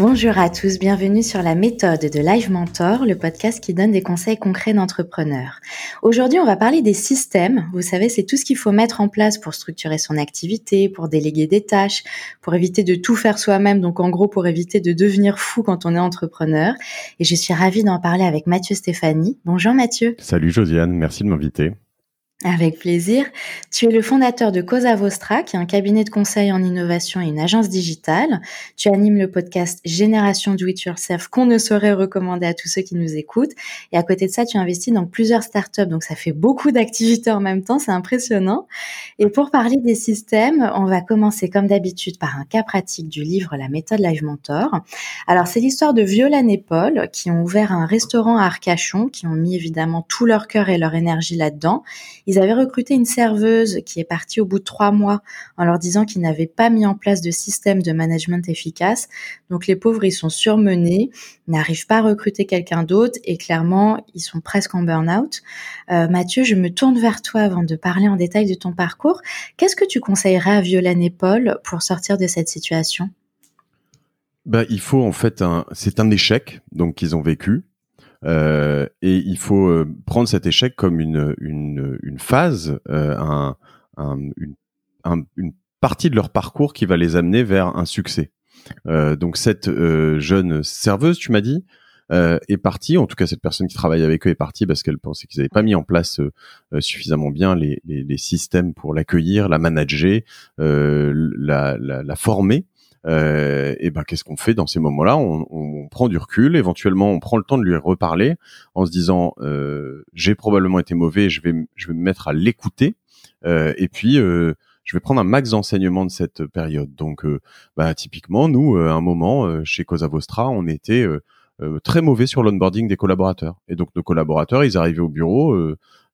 Bonjour à tous, bienvenue sur la méthode de Live Mentor, le podcast qui donne des conseils concrets d'entrepreneurs. Aujourd'hui, on va parler des systèmes. Vous savez, c'est tout ce qu'il faut mettre en place pour structurer son activité, pour déléguer des tâches, pour éviter de tout faire soi-même, donc en gros pour éviter de devenir fou quand on est entrepreneur. Et je suis ravie d'en parler avec Mathieu Stéphanie. Bonjour Mathieu. Salut Josiane, merci de m'inviter. Avec plaisir. Tu es le fondateur de Cosa Vostra, qui est un cabinet de conseil en innovation et une agence digitale. Tu animes le podcast Génération Do It Yourself qu'on ne saurait recommander à tous ceux qui nous écoutent. Et à côté de ça, tu investis dans plusieurs startups. Donc ça fait beaucoup d'activités en même temps. C'est impressionnant. Et pour parler des systèmes, on va commencer comme d'habitude par un cas pratique du livre La méthode Live Mentor. Alors c'est l'histoire de Violaine et Paul qui ont ouvert un restaurant à Arcachon, qui ont mis évidemment tout leur cœur et leur énergie là-dedans ils avaient recruté une serveuse qui est partie au bout de trois mois en leur disant qu'ils n'avaient pas mis en place de système de management efficace. Donc les pauvres, ils sont surmenés, n'arrivent pas à recruter quelqu'un d'autre et clairement, ils sont presque en burn-out. Euh, Mathieu, je me tourne vers toi avant de parler en détail de ton parcours. Qu'est-ce que tu conseillerais à Violaine et Paul pour sortir de cette situation? Bah, il faut en fait c'est un échec donc qu'ils ont vécu. Euh, et il faut euh, prendre cet échec comme une, une, une phase, euh, un, un, une, une, partie de leur parcours qui va les amener vers un succès. Euh, donc cette jeune serveuse, tu m'as dit, est partie, en tout cas cette personne qui travaille avec eux est partie parce qu'elle pensait qu'ils n'avaient pas mis en place suffisamment bien les, les, les systèmes pour l'accueillir, la manager, la, la, la, former euh, et ben qu'est-ce qu'on fait dans ces moments-là? On, on, prend du recul, éventuellement on prend le temps de lui reparler en se disant euh, j'ai probablement été mauvais, je vais je vais me mettre à l'écouter. Euh, et puis euh, je vais prendre un max d'enseignement de cette période. Donc euh, bah, typiquement nous à un moment chez Cosa Vostra on était très mauvais sur l'onboarding des collaborateurs. Et donc nos collaborateurs ils arrivaient au bureau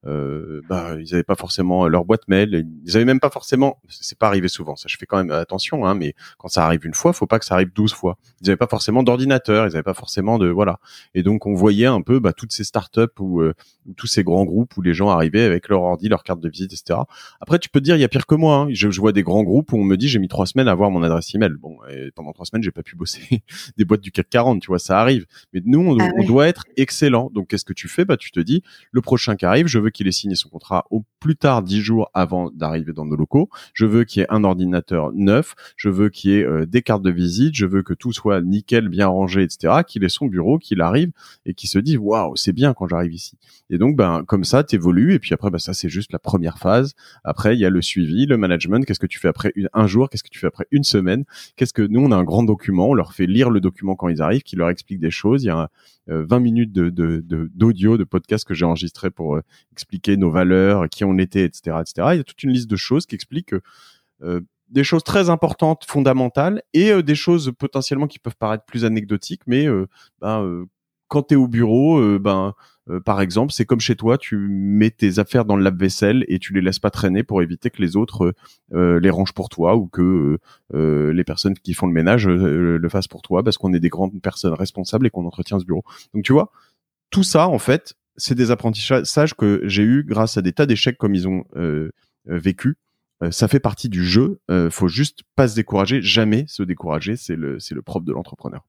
euh, bah, ils n'avaient pas forcément leur boîte mail, ils avaient même pas forcément, c'est pas arrivé souvent, ça je fais quand même attention, hein, mais quand ça arrive une fois, faut pas que ça arrive douze fois. Ils n'avaient pas forcément d'ordinateur, ils n'avaient pas forcément de voilà, et donc on voyait un peu bah, toutes ces startups ou euh, tous ces grands groupes où les gens arrivaient avec leur ordi, leur carte de visite, etc. Après tu peux te dire il y a pire que moi, hein. je, je, vois des grands groupes où on me dit j'ai mis trois semaines à avoir mon adresse email, bon et pendant trois semaines j'ai pas pu bosser des boîtes du CAC 40, tu vois ça arrive, mais nous on, ah on doit être excellent, donc qu'est-ce que tu fais? Bah tu te dis le prochain qui arrive, je veux qu'il ait signé son contrat au plus tard dix jours avant d'arriver dans nos locaux. Je veux qu'il y ait un ordinateur neuf. Je veux qu'il y ait euh, des cartes de visite. Je veux que tout soit nickel, bien rangé, etc. Qu'il ait son bureau, qu'il arrive et qu'il se dise waouh, c'est bien quand j'arrive ici. Et donc ben comme ça, t'évolues et puis après ben, ça c'est juste la première phase. Après il y a le suivi, le management. Qu'est-ce que tu fais après un jour? Qu'est-ce que tu fais après une semaine? Qu'est-ce que nous on a un grand document. On leur fait lire le document quand ils arrivent, qui leur explique des choses. Il y a 20 euh, minutes d'audio, de, de, podcast que j'ai enregistré pour euh, expliquer nos valeurs, qui on était, etc., etc. Il y a toute une liste de choses qui expliquent euh, des choses très importantes, fondamentales, et des choses potentiellement qui peuvent paraître plus anecdotiques, mais ben, quand tu es au bureau, ben euh, par exemple, c'est comme chez toi, tu mets tes affaires dans le lave-vaisselle et tu les laisses pas traîner pour éviter que les autres euh, les rangent pour toi ou que euh, les personnes qui font le ménage le fassent pour toi parce qu'on est des grandes personnes responsables et qu'on entretient ce bureau. Donc tu vois, tout ça en fait, c'est des apprentissages que j'ai eu grâce à des tas d'échecs comme ils ont vécu. ça fait partie du jeu. faut juste pas se décourager, jamais se décourager. C'est le c'est le propre de l'entrepreneur.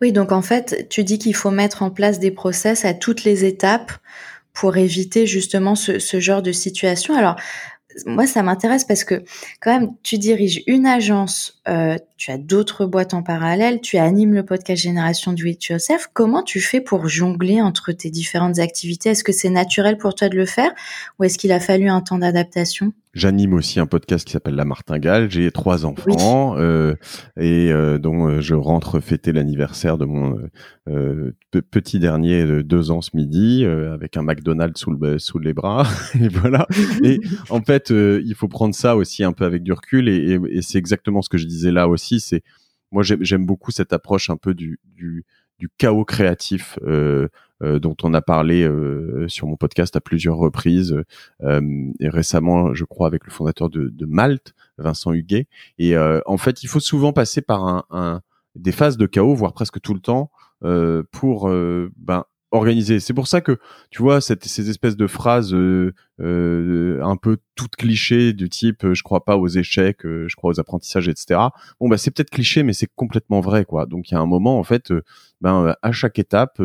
Oui, donc en fait, tu dis qu'il faut mettre en place des process à toutes les étapes pour éviter justement ce, genre de situation. Alors, moi, ça m'intéresse parce que quand même, tu diriges une agence, euh, tu as d'autres boîtes en parallèle, tu animes le podcast Génération Do It Yourself. Comment tu fais pour jongler entre tes différentes activités? Est-ce que c'est naturel pour toi de le faire? Ou est-ce qu'il a fallu un temps d'adaptation? J'anime aussi un podcast qui s'appelle La Martingale. J'ai trois enfants euh, et euh, dont euh, je rentre fêter l'anniversaire de mon euh, petit dernier de deux ans ce midi avec un McDonald's sous, le, sous les bras. et voilà. Et en fait, il faut prendre ça aussi un peu avec du recul et, et, et c'est exactement ce que je disais là aussi. C'est moi j'aime beaucoup cette approche un peu du, du, du chaos créatif. Euh, euh, dont on a parlé euh, sur mon podcast à plusieurs reprises euh, récemment, je crois, avec le fondateur de, de Malte, Vincent Huguet. Et en fait, il faut souvent passer par un, un, des phases de chaos, voire presque tout le temps, pour ben, organisé. C'est pour ça que tu vois cette, ces espèces de phrases euh, euh, un peu toutes clichés du type euh, je crois pas aux échecs, je crois aux apprentissages, etc. Bon bah c'est peut-être cliché, mais c'est complètement vrai quoi. Donc il y a un moment en fait, ben à chaque étape,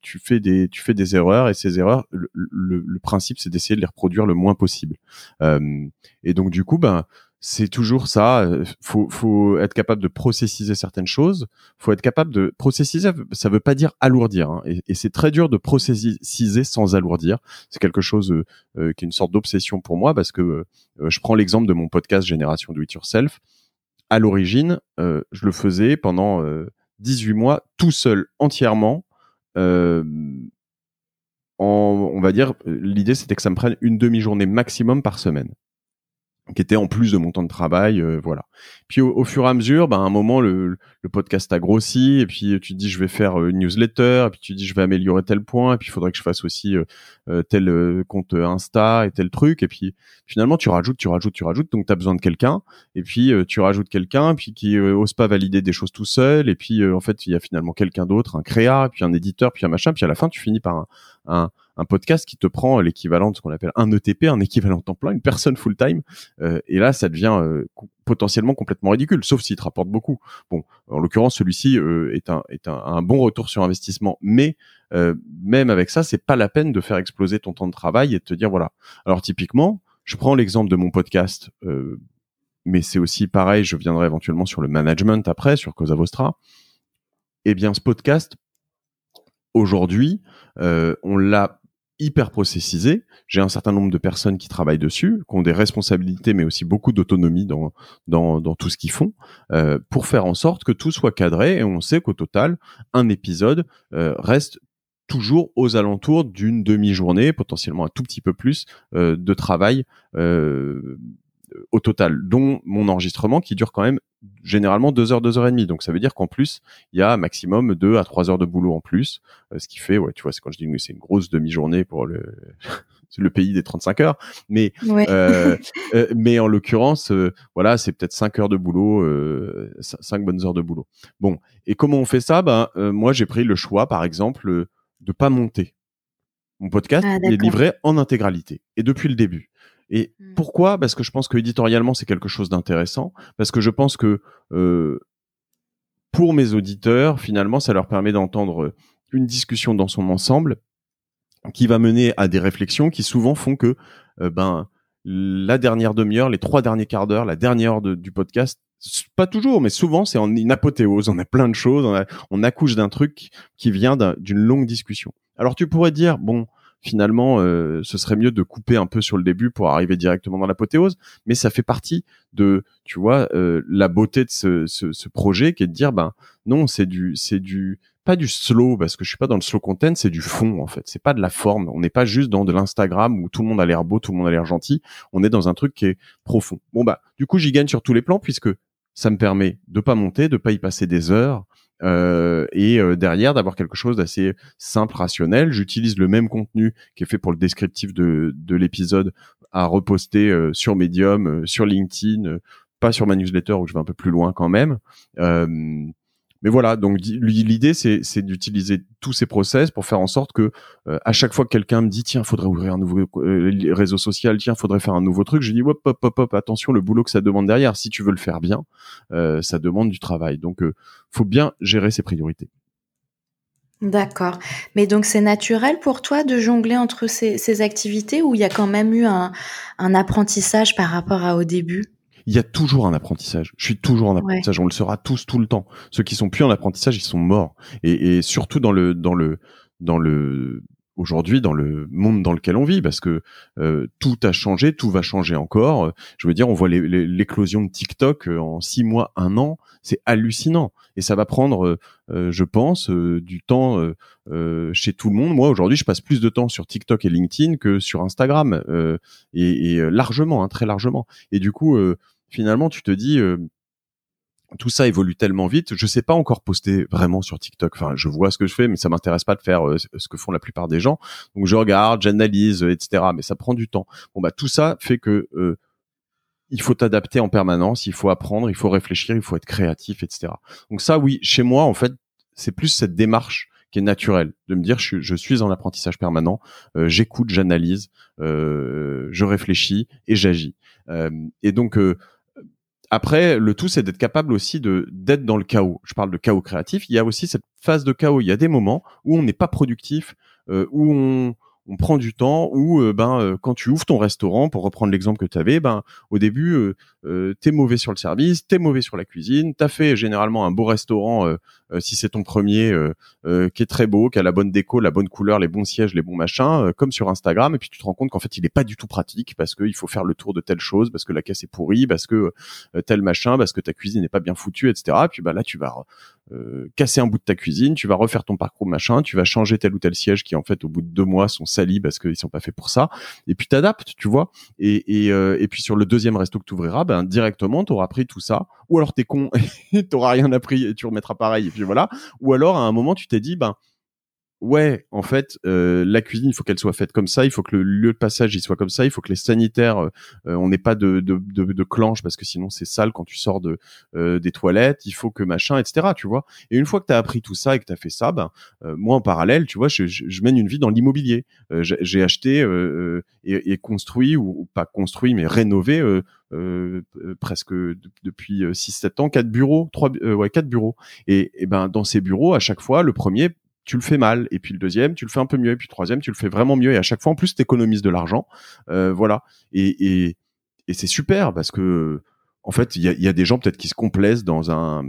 tu fais des tu fais des erreurs et ces erreurs, le, le, principe c'est d'essayer de les reproduire le moins possible. et donc du coup ben c'est toujours ça. Euh, faut, faut être capable de processiser certaines choses. Faut être capable de processiser. Ça veut pas dire alourdir. Hein. Et, c'est très dur de processiser sans alourdir. C'est quelque chose euh, euh, qui est une sorte d'obsession pour moi parce que je prends l'exemple de mon podcast Génération Do It Yourself. À l'origine, je le faisais pendant 18 mois tout seul, entièrement. En, on va dire, l'idée c'était que ça me prenne une demi-journée maximum par semaine qui était en plus de mon temps de travail, euh, voilà. Puis au, fur et à mesure, ben, à un moment le, le, podcast a grossi, et puis tu te dis je vais faire euh, une newsletter, et puis tu te dis je vais améliorer tel point, et puis il faudrait que je fasse aussi euh, tel compte Insta et tel truc, et puis finalement tu rajoutes, tu rajoutes, tu rajoutes, donc tu as besoin de quelqu'un, et puis tu rajoutes quelqu'un, puis qui ose pas valider des choses tout seul, et puis en fait il y a finalement quelqu'un d'autre, un créa, puis un éditeur, puis un machin, puis à la fin tu finis par un, un un podcast qui te prend l'équivalent de ce qu'on appelle un ETP, un équivalent temps plein, une personne full time. Euh, et là, ça devient euh, potentiellement complètement ridicule, sauf s'il te rapporte beaucoup. Bon, en l'occurrence, celui-ci euh, est, un, est un, bon retour sur investissement, mais même avec ça, c'est pas la peine de faire exploser ton temps de travail et de te dire voilà. Alors typiquement, je prends l'exemple de mon podcast. mais c'est aussi pareil, je viendrai éventuellement sur le management après, sur Cosa Vostra. Eh bien, ce podcast, aujourd'hui, on l'a hyper processisé. J'ai un certain nombre de personnes qui travaillent dessus, qui ont des responsabilités, mais aussi beaucoup d'autonomie dans, dans, tout ce qu'ils font, euh, pour faire en sorte que tout soit cadré. Et on sait qu'au total, un épisode euh, reste toujours aux alentours d'une demi-journée, potentiellement un tout petit peu plus euh, de travail euh, au total, dont mon enregistrement qui dure quand même généralement deux heures, deux heures et demie. Donc ça veut dire qu'en plus, il y a maximum deux à trois heures de boulot en plus, euh, ce qui fait, ouais, tu vois, c'est quand je dis que c'est une grosse demi-journée pour le le pays des 35 heures, mais euh, euh, mais en l'occurrence, voilà, c'est peut-être cinq heures de boulot, cinq bonnes heures de boulot. Bon, et comment on fait ça? Ben moi, j'ai pris le choix, par exemple, de pas monter. Mon podcast ah, est livré en intégralité et depuis le début. Et mmh. pourquoi? Parce que je pense que éditorialement c'est quelque chose d'intéressant. Parce que je pense que euh, pour mes auditeurs, finalement, ça leur permet d'entendre une discussion dans son ensemble qui va mener à des réflexions qui souvent font que euh, ben la dernière demi-heure, les trois derniers quarts d'heure, la dernière heure du podcast, pas toujours, mais souvent c'est en une apothéose. On a plein de choses, on, on accouche d'un truc qui vient d'une longue discussion. Alors tu pourrais dire bon finalement, euh, ce serait mieux de couper un peu sur le début pour arriver directement dans l'apothéose. Mais ça fait partie de, tu vois, euh, la beauté de ce, ce, ce, projet qui est de dire, ben non, c'est du, c'est du, pas du slow parce que je suis pas dans le slow content, c'est du fond en fait. C'est pas de la forme. On n'est pas juste dans de l'Instagram où tout le monde a l'air beau, tout le monde a l'air gentil. On est dans un truc qui est profond. Bon bah, du coup, j'y gagne sur tous les plans puisque ça me permet de pas monter, de pas y passer des heures, euh, et euh, derrière d'avoir quelque chose d'assez simple, rationnel. J'utilise le même contenu qui est fait pour le descriptif de, de l'épisode à reposter euh, sur Medium, sur LinkedIn, pas sur ma newsletter où je vais un peu plus loin quand même mais voilà, donc l'idée c'est d'utiliser tous ces process pour faire en sorte que euh, à chaque fois que quelqu'un me dit tiens, faudrait ouvrir un nouveau euh, réseau social, tiens, faudrait faire un nouveau truc, je dis hop hop hop hop, attention le boulot que ça demande derrière. Si tu veux le faire bien, euh, ça demande du travail. Donc faut bien gérer ses priorités. D'accord. Mais donc c'est naturel pour toi de jongler entre ces, ces activités ou il y a quand même eu un, un apprentissage par rapport à au début? Il y a toujours un apprentissage. Je suis toujours en apprentissage. On le sera tous tout le temps. Ceux qui sont plus en apprentissage, ils sont morts. Et, et surtout dans le dans le dans le aujourd'hui dans le monde dans lequel on vit parce que euh, tout a changé, tout va changer encore. Je veux dire, on voit l'éclosion de TikTok euh, en six mois, un an, c'est hallucinant et ça va prendre, euh, je pense, du temps chez tout le monde. Moi aujourd'hui, je passe plus de temps sur TikTok et LinkedIn que sur Instagram et, et largement, hein, très largement. Et du coup, finalement, tu te dis, euh, tout ça évolue tellement vite. Je sais pas encore poster vraiment sur TikTok. Enfin, je vois ce que je fais, mais ça m'intéresse pas de faire euh, ce que font la plupart des gens. Donc, je regarde, j'analyse, etc. Mais ça prend du temps. Bon, bah, tout ça fait que euh, il faut t'adapter en permanence, il faut apprendre, il faut réfléchir, il faut être créatif, etc. Donc ça, oui, chez moi, en fait, c'est plus cette démarche qui est naturel, de me dire je, je suis en apprentissage permanent, euh, j'écoute, j'analyse, euh, je réfléchis et j'agis. Euh, et donc après, le tout, c'est d'être capable aussi de d'être dans le chaos. Je parle de chaos créatif. Il y a aussi cette phase de chaos. Il y a des moments où on n'est pas productif, où on on prend du temps ou euh, ben euh, quand tu ouvres ton restaurant pour reprendre l'exemple que tu avais ben au début euh, euh, t'es mauvais sur le service t'es mauvais sur la cuisine t'as fait généralement un beau restaurant euh, si c'est ton premier qui est très beau qui a la bonne déco la bonne couleur les bons sièges les bons machins comme sur Instagram et puis tu te rends compte qu'en fait il est pas du tout pratique parce qu'il faut faire le tour de telle chose parce que la caisse est pourrie parce que tel machin parce que ta cuisine n'est pas bien foutue etc et puis bah là tu vas euh, casser un bout de ta cuisine, tu vas refaire ton parcours machin, tu vas changer tel ou tel siège qui en fait au bout de deux mois sont salis parce qu'ils sont pas faits pour ça, et puis t'adaptes, tu vois. Et, et, euh, et puis sur le deuxième resto que tu ouvriras, ben directement t'auras appris tout ça, ou alors t'es con, t'auras rien appris et tu remettras pareil, et puis voilà. Ou alors à un moment tu t'es dit ben ouais, en fait, euh, la cuisine, il faut qu'elle soit faite comme ça, il faut que le lieu de passage il soit comme ça, il faut que les sanitaires, euh, euh, on n'ait pas de, de, de, de, clanche parce que sinon c'est sale quand tu sors de des toilettes, il faut que machin, etc. Tu vois. Et une fois que tu as appris tout ça et que tu as fait ça, ben moi en parallèle, tu vois, je, je, mène une vie dans l'immobilier. J'ai acheté et, et, construit ou, pas construit mais rénové. Euh, presque depuis 6-7 ans, quatre bureaux, trois, ouais, quatre bureaux. Et, et ben dans ces bureaux, à chaque fois, le premier, tu le fais mal, et puis le deuxième, tu le fais un peu mieux, et puis le troisième, tu le fais vraiment mieux, et à chaque fois, en plus, tu économises de l'argent. Euh, voilà. Et, et, et c'est super, parce que, en fait, il y a, y a, des gens peut-être qui se complaisent dans un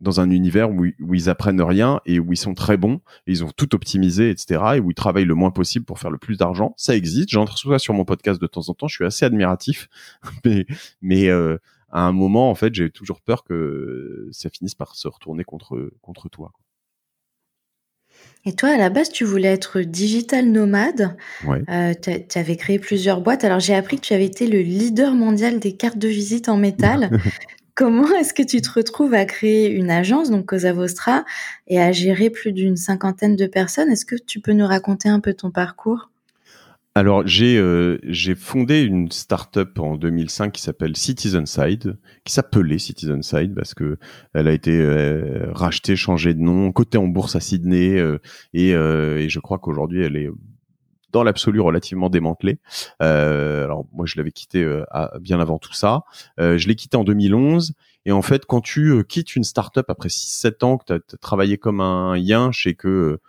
dans un univers où, ils apprennent rien et où ils sont très bons, et ils ont tout optimisé, etc., et où ils travaillent le moins possible pour faire le plus d'argent. Ça existe, j'en reçois sur mon podcast de temps en temps, je suis assez admiratif, mais, mais euh, à un moment, en fait, j'ai toujours peur que ça finisse par se retourner contre, contre toi. Et toi, à la base, tu voulais être digital nomade. Ouais. Euh, tu avais créé plusieurs boîtes. Alors, j'ai appris que tu avais été le leader mondial des cartes de visite en métal. Comment est-ce que tu te retrouves à créer une agence, donc Cosa Vostra, et à gérer plus d'une cinquantaine de personnes? Est-ce que tu peux nous raconter un peu ton parcours? Alors j'ai euh, j'ai fondé une startup en 2005 qui s'appelle Citizenside, qui s'appelait Citizenside parce que elle a été euh, rachetée, changée de nom, cotée en bourse à Sydney euh, et, je crois qu'aujourd'hui elle est dans l'absolu relativement démantelée. alors moi je l'avais quitté bien avant tout ça. je l'ai quitté en 2011 et en fait quand tu quittes une startup après 6-7 ans que tu as, travaillé comme un yinche et que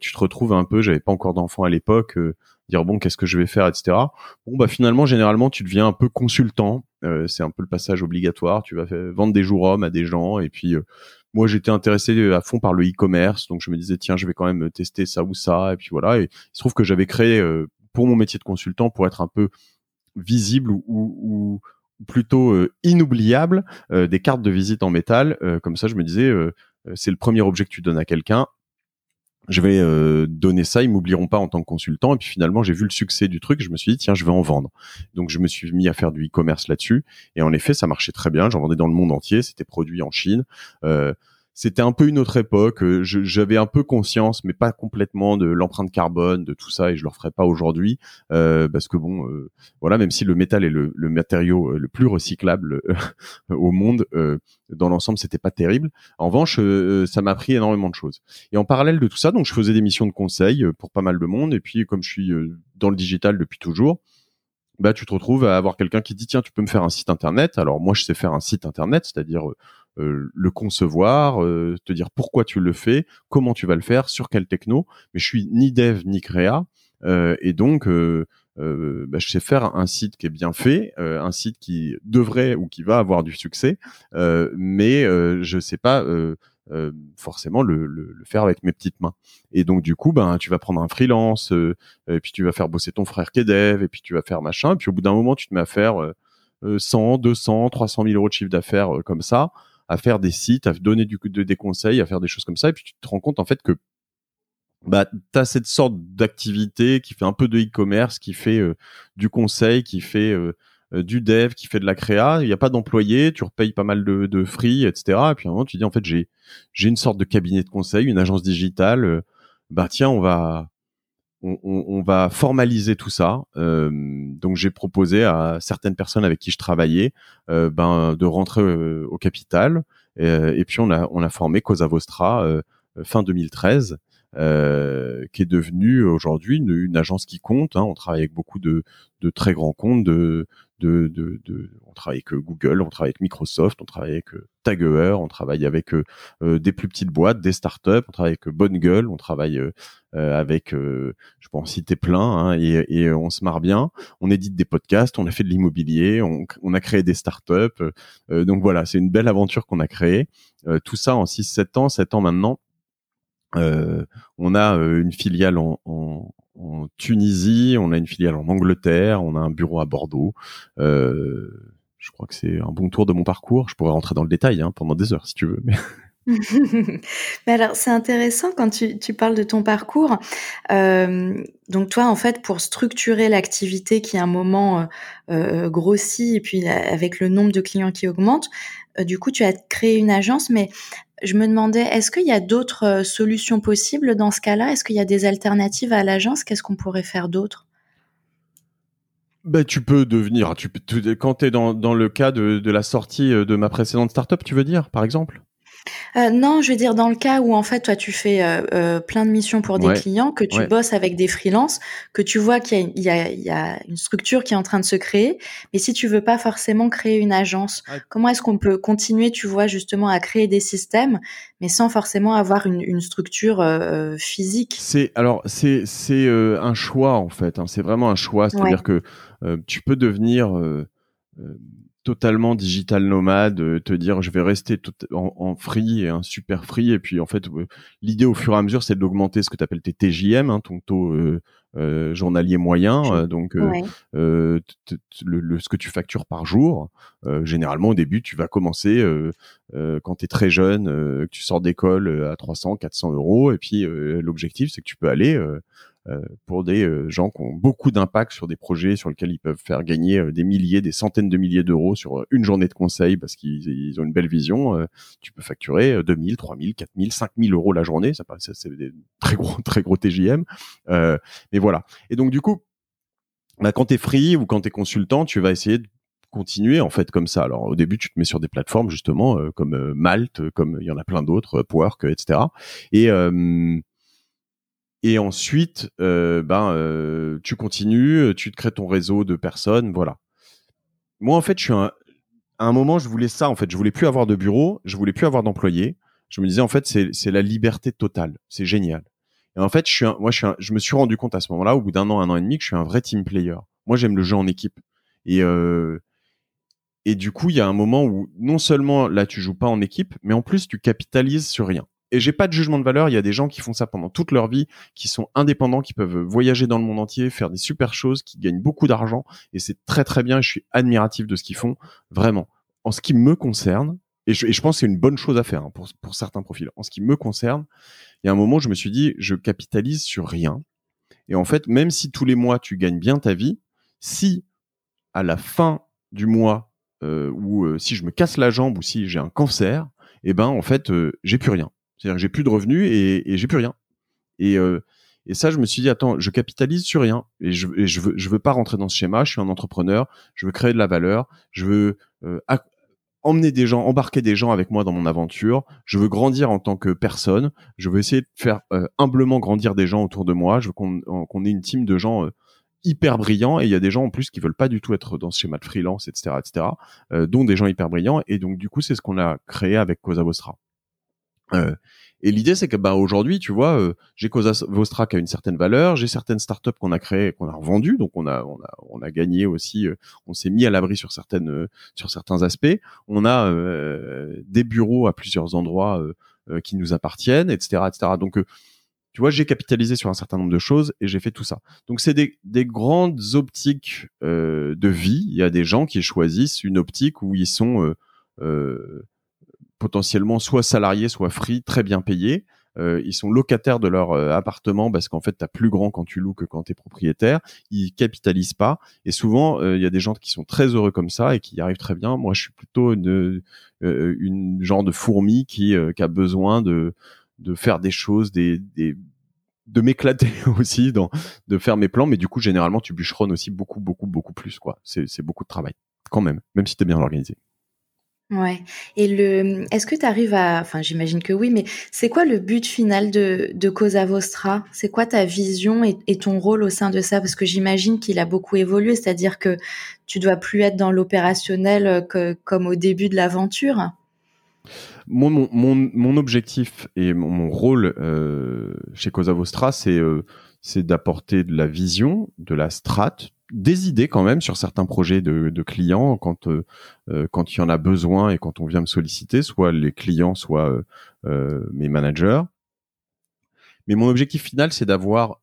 tu te retrouves un peu, j'avais pas encore d'enfant à l'époque dire bon qu'est-ce que je vais faire etc bon bah finalement généralement tu deviens un peu consultant. Euh, c'est un peu le passage obligatoire. Tu vas vendre des jours hommes à des gens. Et puis euh, moi j'étais intéressé à fond par le e-commerce. Donc je me disais tiens je vais quand même tester ça ou ça. Et puis voilà. Et il se trouve que j'avais créé euh, pour mon métier de consultant pour être un peu visible ou, ou, plutôt inoubliable des cartes de visite en métal. Comme ça je me disais c'est le premier objet que tu donnes à quelqu'un je vais euh, donner ça, ils m'oublieront pas en tant que consultant. Et puis finalement, j'ai vu le succès du truc, je me suis dit tiens, je vais en vendre. Donc je me suis mis à faire du e-commerce là-dessus. Et en effet, ça marchait très bien. J'en vendais dans le monde entier. C'était produit en Chine. Euh, c'était un peu une autre époque. Euh, j'avais un peu conscience, mais pas complètement de l'empreinte carbone, de tout ça, et je le referai pas aujourd'hui, euh, parce que bon, euh, voilà, même si le métal est le, matériau le plus recyclable au monde, dans l'ensemble, c'était pas terrible. En revanche, ça m'a appris énormément de choses. Et en parallèle de tout ça, donc je faisais des missions de conseil pour pas mal de monde, et puis comme je suis dans le digital depuis toujours, bah tu te retrouves à avoir quelqu'un qui dit tiens tu peux me faire un site internet alors moi je sais faire un site internet c'est-à-dire euh, le concevoir, euh, te dire pourquoi tu le fais, comment tu vas le faire, sur quel techno. Mais je suis ni dev ni créa, euh, et donc bah, je sais faire un site qui est bien fait, un site qui devrait ou qui va avoir du succès, mais je sais pas. forcément le, le, faire avec mes petites mains. Et donc du coup, ben tu vas prendre un freelance, et puis tu vas faire bosser ton frère qui est dev, et puis tu vas faire machin, et puis au bout d'un moment, tu te mets à faire 100, 200, 300 000 euros de chiffre d'affaires comme ça à faire des sites, à donner des conseils, à faire des choses comme ça. Et puis tu te rends compte en fait que bah, tu as cette sorte d'activité qui fait un peu de e-commerce, qui fait euh, du conseil, qui fait euh, euh, du dev, qui fait de la créa. Il n'y a pas d'employés, tu repayes pas mal de, de free, etc. Et puis à un moment, tu dis en fait, j'ai j'ai une sorte de cabinet de conseil, une agence digitale. bah tiens, on va on, va formaliser tout ça. Euh, donc j'ai proposé à certaines personnes avec qui je travaillais euh, ben, de rentrer euh, au capital. Et, puis on a, on a formé Cosa Vostra fin 2013. qui est devenue aujourd'hui une, agence qui compte. Hein. On travaille avec beaucoup de, de très grands comptes, de, on travaille avec Google, on travaille avec Microsoft, on travaille avec Taguer, on travaille avec des plus petites boîtes, des startups, on travaille avec Bonne Gueule, on travaille avec, je peux en citer plein, hein, et, on se marre bien. On édite des podcasts, on a fait de l'immobilier, on, a créé des startups. donc voilà, c'est une belle aventure qu'on a créée. tout ça en 6-7 ans, 7 ans maintenant. on a une filiale en, en Tunisie, on a une filiale en Angleterre, on a un bureau à Bordeaux. Euh, je crois que c'est un bon tour de mon parcours. Je pourrais rentrer dans le détail hein, pendant des heures si tu veux. Mais... alors, c'est intéressant quand tu, parles de ton parcours. Euh, donc toi, en fait, pour structurer l'activité qui à un moment euh, euh grossit et puis avec le nombre de clients qui augmente, du coup, tu as créé une agence. Mais je me demandais, est-ce qu'il y a d'autres euh, solutions possibles dans ce cas-là? Est-ce qu'il y a des alternatives à l'agence? Qu'est-ce qu'on pourrait faire d'autre? Bah, tu peux devenir, quand tu es dans, le cas de, de la sortie de ma précédente startup, tu veux dire, par exemple? Euh, non, je veux dire dans le cas où en fait toi tu fais euh, euh, plein de missions pour des clients, que tu bosses avec des freelances, que tu vois qu'il y, y, a une structure qui est en train de se créer, mais si tu veux pas forcément créer une agence, comment est-ce qu'on peut continuer, tu vois justement à créer des systèmes, mais sans forcément avoir une, une structure physique? C'est alors c'est c'est un choix en fait, hein, c'est vraiment un choix, c'est-à-dire que tu peux devenir totalement digital nomade, euh, te dire je vais rester tout en, free et un super free. Et puis en fait euh, l'idée au fur et à mesure c'est d'augmenter ce que tu appelles tes TJM, hein, ton taux euh, journalier moyen, donc le, ce que tu factures par jour. généralement au début tu vas commencer quand tu es très jeune, que tu sors d'école à 300, 400 euros. Et puis l'objectif c'est que tu peux aller euh, pour des euh, gens qui ont beaucoup d'impact sur des projets sur lesquels ils peuvent faire gagner euh, des milliers, des centaines de milliers d'euros sur une journée de conseil parce qu'ils ont une belle vision. tu peux facturer 2000, 3000, 4000, 5000 euros la journée. Ça, c'est des très gros, très gros TJM. mais voilà. Et donc du coup, bah, quand tu es free ou quand tu es consultant, tu vas essayer de continuer en fait comme ça. Alors au début, tu te mets sur des plateformes justement comme Malte, comme il y en a plein d'autres, Upwork, etc. Et et ensuite, euh, ben, euh, tu continues, tu te crées ton réseau de personnes, voilà. Moi, en fait, je suis un, à un moment, je voulais ça. En fait, je voulais plus avoir de bureau, je voulais plus avoir d'employés. Je me disais, en fait, c'est la liberté totale. C'est génial. Et en fait, je suis, moi, je suis, je me suis rendu compte à ce moment-là, au bout d'un an, un an et demi, que je suis un vrai team player. Moi, j'aime le jeu en équipe. Et euh, et du coup, il y a un moment où non seulement là, tu joues pas en équipe, mais en plus, tu capitalises sur rien et j'ai pas de jugement de valeur. Il y a des gens qui font ça pendant toute leur vie, qui sont indépendants, qui peuvent voyager dans le monde entier, faire des super choses, qui gagnent beaucoup d'argent. Et c'est très très bien. Je suis admiratif de ce qu'ils font, vraiment. En ce qui me concerne, et je, pense que c'est une bonne chose à faire hein, pour, certains profils. En ce qui me concerne, il y a un moment, je me suis dit, je capitalise sur rien. Et en fait, même si tous les mois tu gagnes bien ta vie, si à la fin du mois euh, ou euh, si je me casse la jambe ou si j'ai un cancer, eh ben en fait, euh, j'ai plus rien. C'est-à-dire que j'ai plus de revenus et, et j'ai plus rien. Et, euh, et ça, je me suis dit, attends, je capitalise sur rien. Et je, je, veux, je veux pas rentrer dans ce schéma. Je suis un entrepreneur. Je veux créer de la valeur. Je veux euh, emmener des gens, embarquer des gens avec moi dans mon aventure. Je veux grandir en tant que personne. Je veux essayer de faire euh, humblement grandir des gens autour de moi. Je veux qu'on qu'on ait une team de gens euh, hyper brillants et il y a des gens en plus qui veulent pas du tout être dans ce schéma de freelance, etc., etc., euh, dont des gens hyper brillants. Et donc du coup, c'est ce qu'on a créé avec Cosa Vostra. Euh, et l'idée, c'est que bah aujourd'hui, tu vois, euh, j'ai Cosa Vostra qui a une certaine valeur, j'ai certaines startups qu'on a créées, qu'on a revendues, donc on a on a on a gagné aussi, euh, on s'est mis à l'abri sur certaines euh, sur certains aspects. On a des bureaux à plusieurs endroits qui nous appartiennent, etc., etc. Donc tu vois, j'ai capitalisé sur un certain nombre de choses et j'ai fait tout ça. Donc c'est des, des grandes optiques de vie. Il y a des gens qui choisissent une optique où ils sont euh, potentiellement soit salariés, soit free, très bien payés. Euh, ils sont locataires de leur euh, appartement parce qu'en fait, tu as plus grand quand tu loues que quand tu es propriétaire. Ils capitalisent pas. Et souvent, euh, il y a des gens qui sont très heureux comme ça et qui y arrivent très bien. Moi, je suis plutôt une, une genre de fourmi qui, qui a besoin de, de faire des choses, des, des de m'éclater aussi, dans, de faire mes plans. Mais du coup, généralement, tu bûcheronnes aussi beaucoup, beaucoup, beaucoup plus. quoi. C'est beaucoup de travail quand même, même si tu es bien organisé. Ouais. Et le, est-ce que tu arrives à, enfin, j'imagine que oui, mais c'est quoi le but final de, de Cosa Vostra? C'est quoi ta vision et, ton rôle au sein de ça? Parce que j'imagine qu'il a beaucoup évolué, c'est-à-dire que tu dois plus être dans l'opérationnel comme au début de l'aventure. Mon, mon, mon, objectif et mon, rôle euh, chez Cosa Vostra, c'est euh, c'est d'apporter de la vision, de la strate, des idées quand même sur certains projets de, de clients quand euh, euh, quand il y en a besoin et quand on vient me solliciter, soit les clients, soit euh, euh mes managers. Mais mon objectif final, c'est d'avoir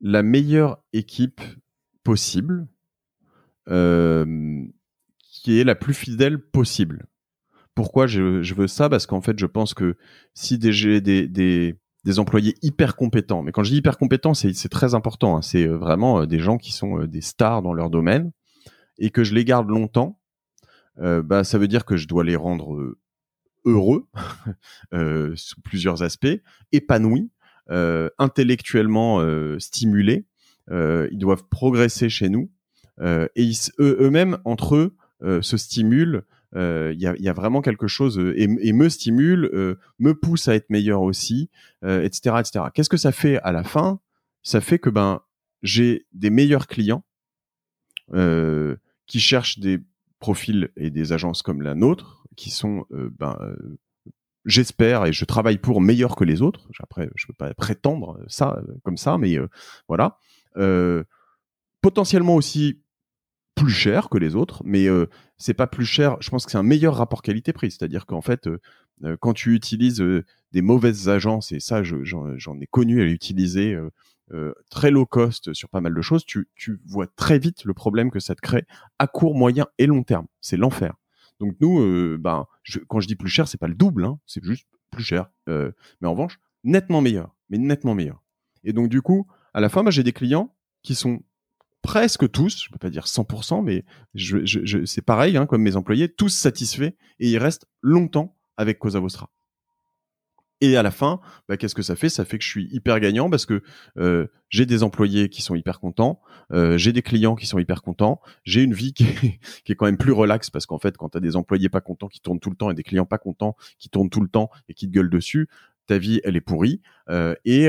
la meilleure équipe possible, qui est la plus fidèle possible. Pourquoi je, je veux ça? Parce qu'en fait, je pense que si des, des, des des employés hyper compétents. Mais quand je dis hyper compétents, c'est très important. Hein. C'est euh, vraiment euh, des gens qui sont euh, des stars dans leur domaine et que je les garde longtemps. bah, ça veut dire que je dois les rendre heureux sous plusieurs aspects, épanouis, intellectuellement stimulés. ils doivent progresser chez nous et eux-mêmes entre eux se stimulent euh, il y, a, vraiment quelque chose euh, et, me stimule, euh, me pousse à être meilleur aussi, etc., etc. Qu'est-ce que ça fait à la fin? Ça fait que ben j'ai des meilleurs clients qui cherchent des profils et des agences comme la nôtre, qui sont ben j'espère et je travaille pour meilleurs que les autres. Après, je peux pas prétendre ça comme ça, mais voilà. potentiellement aussi plus cher que les autres, mais euh, c'est pas plus cher. Je pense que c'est un meilleur rapport qualité-prix. C'est-à-dire qu'en fait, euh, euh, quand tu utilises des mauvaises agences, et ça, j'en ai connu à l'utiliser très low cost sur pas mal de choses, tu, vois très vite le problème que ça te crée à court, moyen et long terme. C'est l'enfer. Donc nous, ben, quand je dis plus cher, c'est pas le double, hein, c'est juste plus cher. mais en revanche, nettement meilleur, mais nettement meilleur. Et donc du coup, à la fin, ben, j'ai des clients qui sont presque tous, je peux pas dire 100%, mais c'est pareil, hein, comme mes employés, tous satisfaits et ils restent longtemps avec Cosa Vostra. Et à la fin, bah, qu'est-ce que ça fait? Ça fait que je suis hyper gagnant parce que euh, j'ai des employés qui sont hyper contents, euh, j'ai des clients qui sont hyper contents, j'ai une vie qui est, quand même plus relaxe parce qu'en fait, quand tu as des employés pas contents qui tournent tout le temps et des clients pas contents qui tournent tout le temps et qui te gueulent dessus, ta vie elle est pourrie euh, et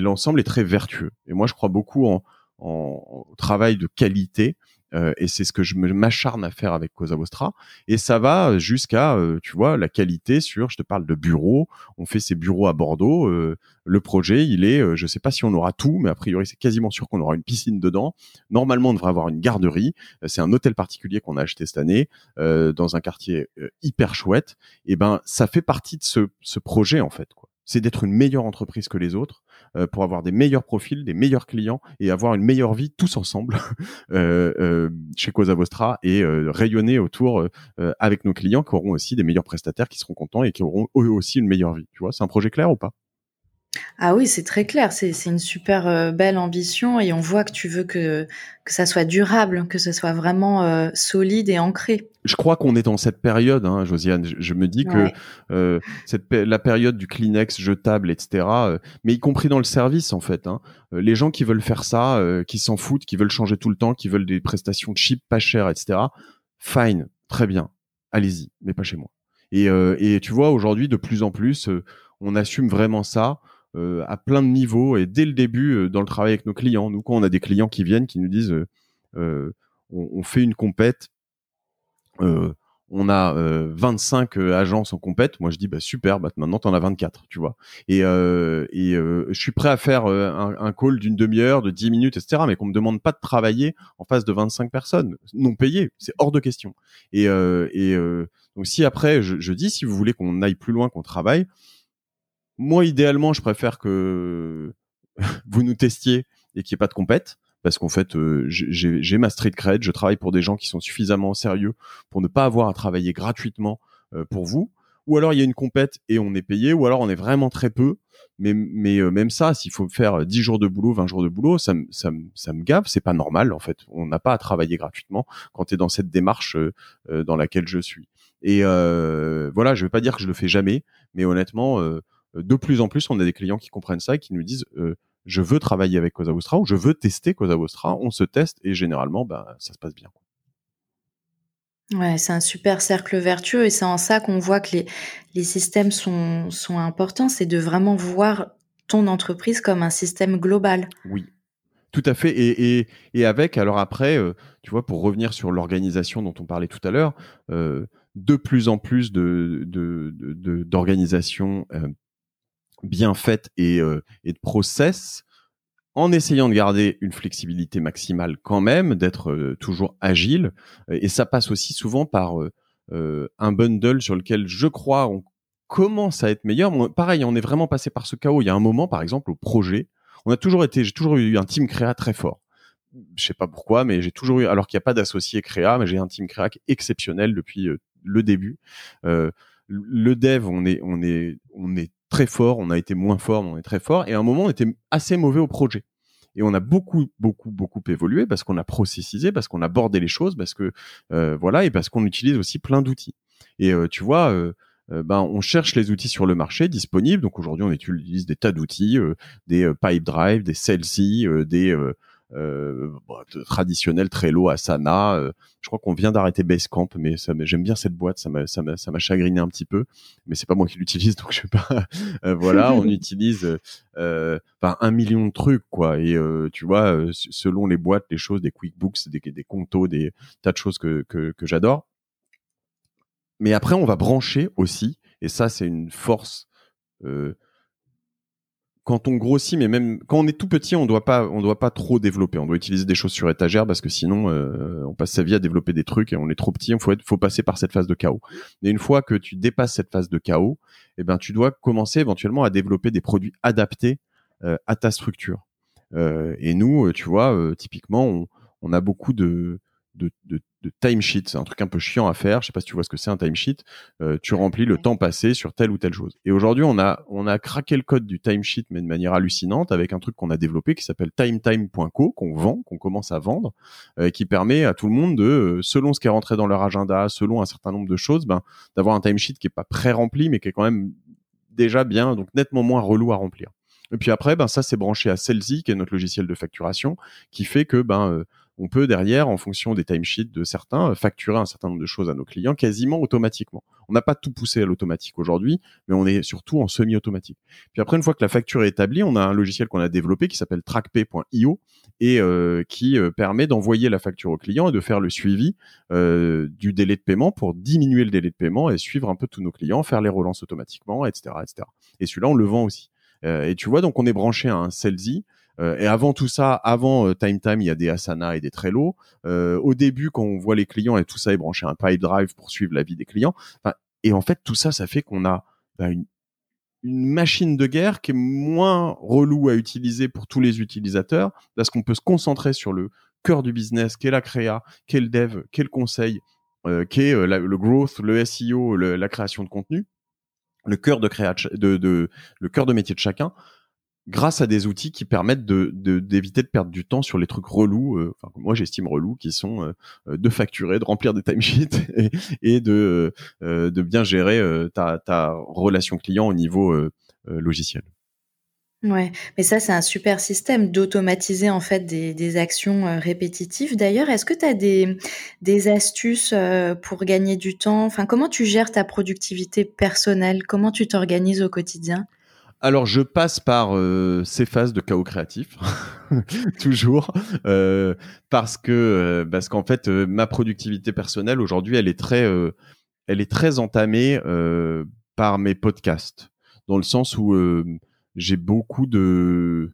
l'ensemble est très vertueux. Et moi, je crois beaucoup en, en, travail de qualité. Euh, et c'est ce que je m'acharne à faire avec Cosa Vostra. Et ça va jusqu'à, euh, tu vois, la qualité sur, je te parle de bureaux. On fait ces bureaux à Bordeaux. Euh, le projet, il est, je sais pas si on aura tout, mais a priori, c'est quasiment sûr qu'on aura une piscine dedans. Normalement, on devrait avoir une garderie. c'est un hôtel particulier qu'on a acheté cette année dans un quartier hyper chouette. Et ben, ça fait partie de ce, ce projet en fait. C'est d'être une meilleure entreprise que les autres euh, pour avoir des meilleurs profils, des meilleurs clients et avoir une meilleure vie tous ensemble euh, euh, chez Cosa Vostra et rayonner autour avec nos clients qui auront aussi des meilleurs prestataires qui seront contents et qui auront eux aussi une meilleure vie. Tu vois, c'est un projet clair ou pas? Ah oui, c'est très clair, c'est une super euh, belle ambition et on voit que tu veux que, que ça soit durable, que ce soit vraiment euh, solide et ancré. Je crois qu'on est dans cette période, hein, Josiane. Je, me dis que euh, cette, la période du Kleenex jetable, etc., mais y compris dans le service, en fait. Hein, les gens qui veulent faire ça, qui s'en foutent, qui veulent changer tout le temps, qui veulent des prestations cheap, pas chères, etc., fine, très bien, allez-y, mais pas chez moi. Et, et tu vois, aujourd'hui, de plus en plus, on assume vraiment ça. Euh, à plein de niveaux et dès le début euh, dans le travail avec nos clients. Nous, quand on a des clients qui viennent, qui nous disent euh, on, fait une compète, on a 25 agences en compète. Moi, je dis bah super, bah, maintenant t'en as 24, tu vois. Et, et je suis prêt à faire un, call d'une demi-heure, de 10 minutes, etc. Mais qu'on me demande pas de travailler en face de 25 personnes non payées, c'est hors de question. Et, et donc si après je, je, dis si vous voulez qu'on aille plus loin, qu'on travaille, moi, idéalement, je préfère que vous nous testiez et qu'il n'y ait pas de compète. Parce qu'en fait, euh, j'ai ma street cred, je travaille pour des gens qui sont suffisamment sérieux pour ne pas avoir à travailler gratuitement euh, pour vous. Ou alors il y a une compète et on est payé, ou alors on est vraiment très peu. Mais, euh, même ça, s'il faut faire 10 jours de boulot, 20 jours de boulot, ça, ça, ça me gave, c'est pas normal en fait. On n'a pas à travailler gratuitement quand tu es dans cette démarche dans laquelle je suis. Et voilà, je vais pas dire que je le fais jamais, mais honnêtement, de plus en plus, on a des clients qui comprennent ça et qui nous disent euh, je veux travailler avec Cosa Vostra ou je veux tester Cosa Vostra. On se teste et généralement, bah, ça se passe bien. Ouais, c'est un super cercle vertueux et c'est en ça qu'on voit que les, les systèmes sont, sont importants, c'est de vraiment voir ton entreprise comme un système global. Oui, tout à fait. Et, et, et avec, alors après, euh, tu vois, pour revenir sur l'organisation dont on parlait tout à l'heure, euh, de plus en plus de, d'organisations de, de, euh, bien faites et, euh, et de process en essayant de garder une flexibilité maximale quand même, d'être euh, toujours agile. Et ça passe aussi souvent par euh, euh, un bundle sur lequel je crois on commence à être meilleur. pareil, on est vraiment passé par ce chaos. Il y a un moment, par exemple, au projet, on a toujours été, j'ai toujours eu un team créa très fort. Je sais pas pourquoi, mais j'ai toujours eu, alors qu'il n'y a pas d'associé créa, mais j'ai un team créa exceptionnel depuis le début. le dev, on est, on est, on est très fort, on a été moins fort, on est très fort. Et à un moment, on était assez mauvais au projet. Et on a beaucoup, beaucoup, beaucoup évolué parce qu'on a processisé, parce qu'on a bordé les choses, parce que euh, voilà, et parce qu'on utilise aussi plein d'outils. Et euh, tu vois. Euh, euh, ben, on cherche les outils sur le marché disponibles. Donc aujourd'hui, on utilise des tas d'outils, des Pipe Drive, des Celsi, des euh, bah, traditionnel Trello, Asana. Euh, je crois qu'on vient d'arrêter Basecamp, mais j'aime bien cette boîte, ça m'a ça m'a chagriné un petit peu, mais c'est pas moi qui l'utilise, donc je sais pas. Euh, voilà, on utilise euh, un million de trucs quoi, et tu vois, selon les boîtes, les choses, des QuickBooks, des, des contos, des tas de choses que que, que j'adore. Mais après, on va brancher aussi, et ça c'est une force. Euh, quand on grossit, mais même quand on est tout petit, on doit pas, on doit pas trop développer. On doit utiliser des choses sur étagère parce que sinon, euh, on passe sa vie à développer des trucs et on est trop petit. Il faut, passer par cette phase de chaos. Et une fois que tu dépasses cette phase de chaos, eh ben, tu dois commencer éventuellement à développer des produits adaptés euh, à ta structure. Euh, et nous, tu vois, typiquement, on, a beaucoup de, de, de, de timesheet. C'est un truc un peu chiant à faire. Je sais pas si tu vois ce que c'est un timesheet. Euh, tu remplis le temps passé sur telle ou telle chose. Et aujourd'hui, on a, on a craqué le code du timesheet, mais de manière hallucinante, avec un truc qu'on a développé qui s'appelle timetime.co, qu'on vend, qu'on commence à vendre, euh, qui permet à tout le monde de, euh, selon ce qui est rentré dans leur agenda, selon un certain nombre de choses, ben, d'avoir un timesheet qui est pas pré-rempli, mais qui est quand même déjà bien, donc nettement moins relou à remplir. Et puis après, ben ça c'est branché à Celsi, qui est notre logiciel de facturation, qui fait que ben euh, on peut derrière, en fonction des timesheets de certains, facturer un certain nombre de choses à nos clients quasiment automatiquement. On n'a pas tout poussé à l'automatique aujourd'hui, mais on est surtout en semi-automatique. Puis après, une fois que la facture est établie, on a un logiciel qu'on a développé qui s'appelle trackpay.io et euh, qui euh, permet d'envoyer la facture au client et de faire le suivi euh, du délai de paiement pour diminuer le délai de paiement et suivre un peu tous nos clients, faire les relances automatiquement, etc., etc. Et celui-là, on le vend aussi. et tu vois, donc on est branché à un euh, et avant tout ça, avant euh, Time Time, il y a des Asana et des Trello. Euh, au début, quand on voit les clients et tout ça est branché un Pipe Drive pour suivre la vie des clients. et en fait, tout ça, ça fait qu'on a bah, une, machine de guerre qui est moins relou à utiliser pour tous les utilisateurs parce qu'on peut se concentrer sur le cœur du business, qu'est la créa, qu'est le dev, qu'est le conseil, euh, qu'est euh, le growth, le SEO, la création de contenu, le cœur de, créa le cœur de métier de chacun grâce à des outils qui permettent d'éviter de, perdre du temps sur les trucs relous, euh, enfin moi j'estime relous, qui sont euh, euh, de facturer, de remplir des timesheets et, et de bien gérer ta, relation client au niveau logiciel. Ouais, mais ça c'est un super système d'automatiser en fait des, des actions répétitives. D'ailleurs, est-ce que tu as des, des astuces pour gagner du temps? Enfin, comment tu gères ta productivité personnelle? Comment tu t'organises au quotidien? Alors, je passe par euh, ces phases de chaos créatif, toujours, euh, parce que euh, parce qu'en fait, ma productivité personnelle aujourd'hui, elle est très, elle est très entamée par mes podcasts, dans le sens où j'ai beaucoup de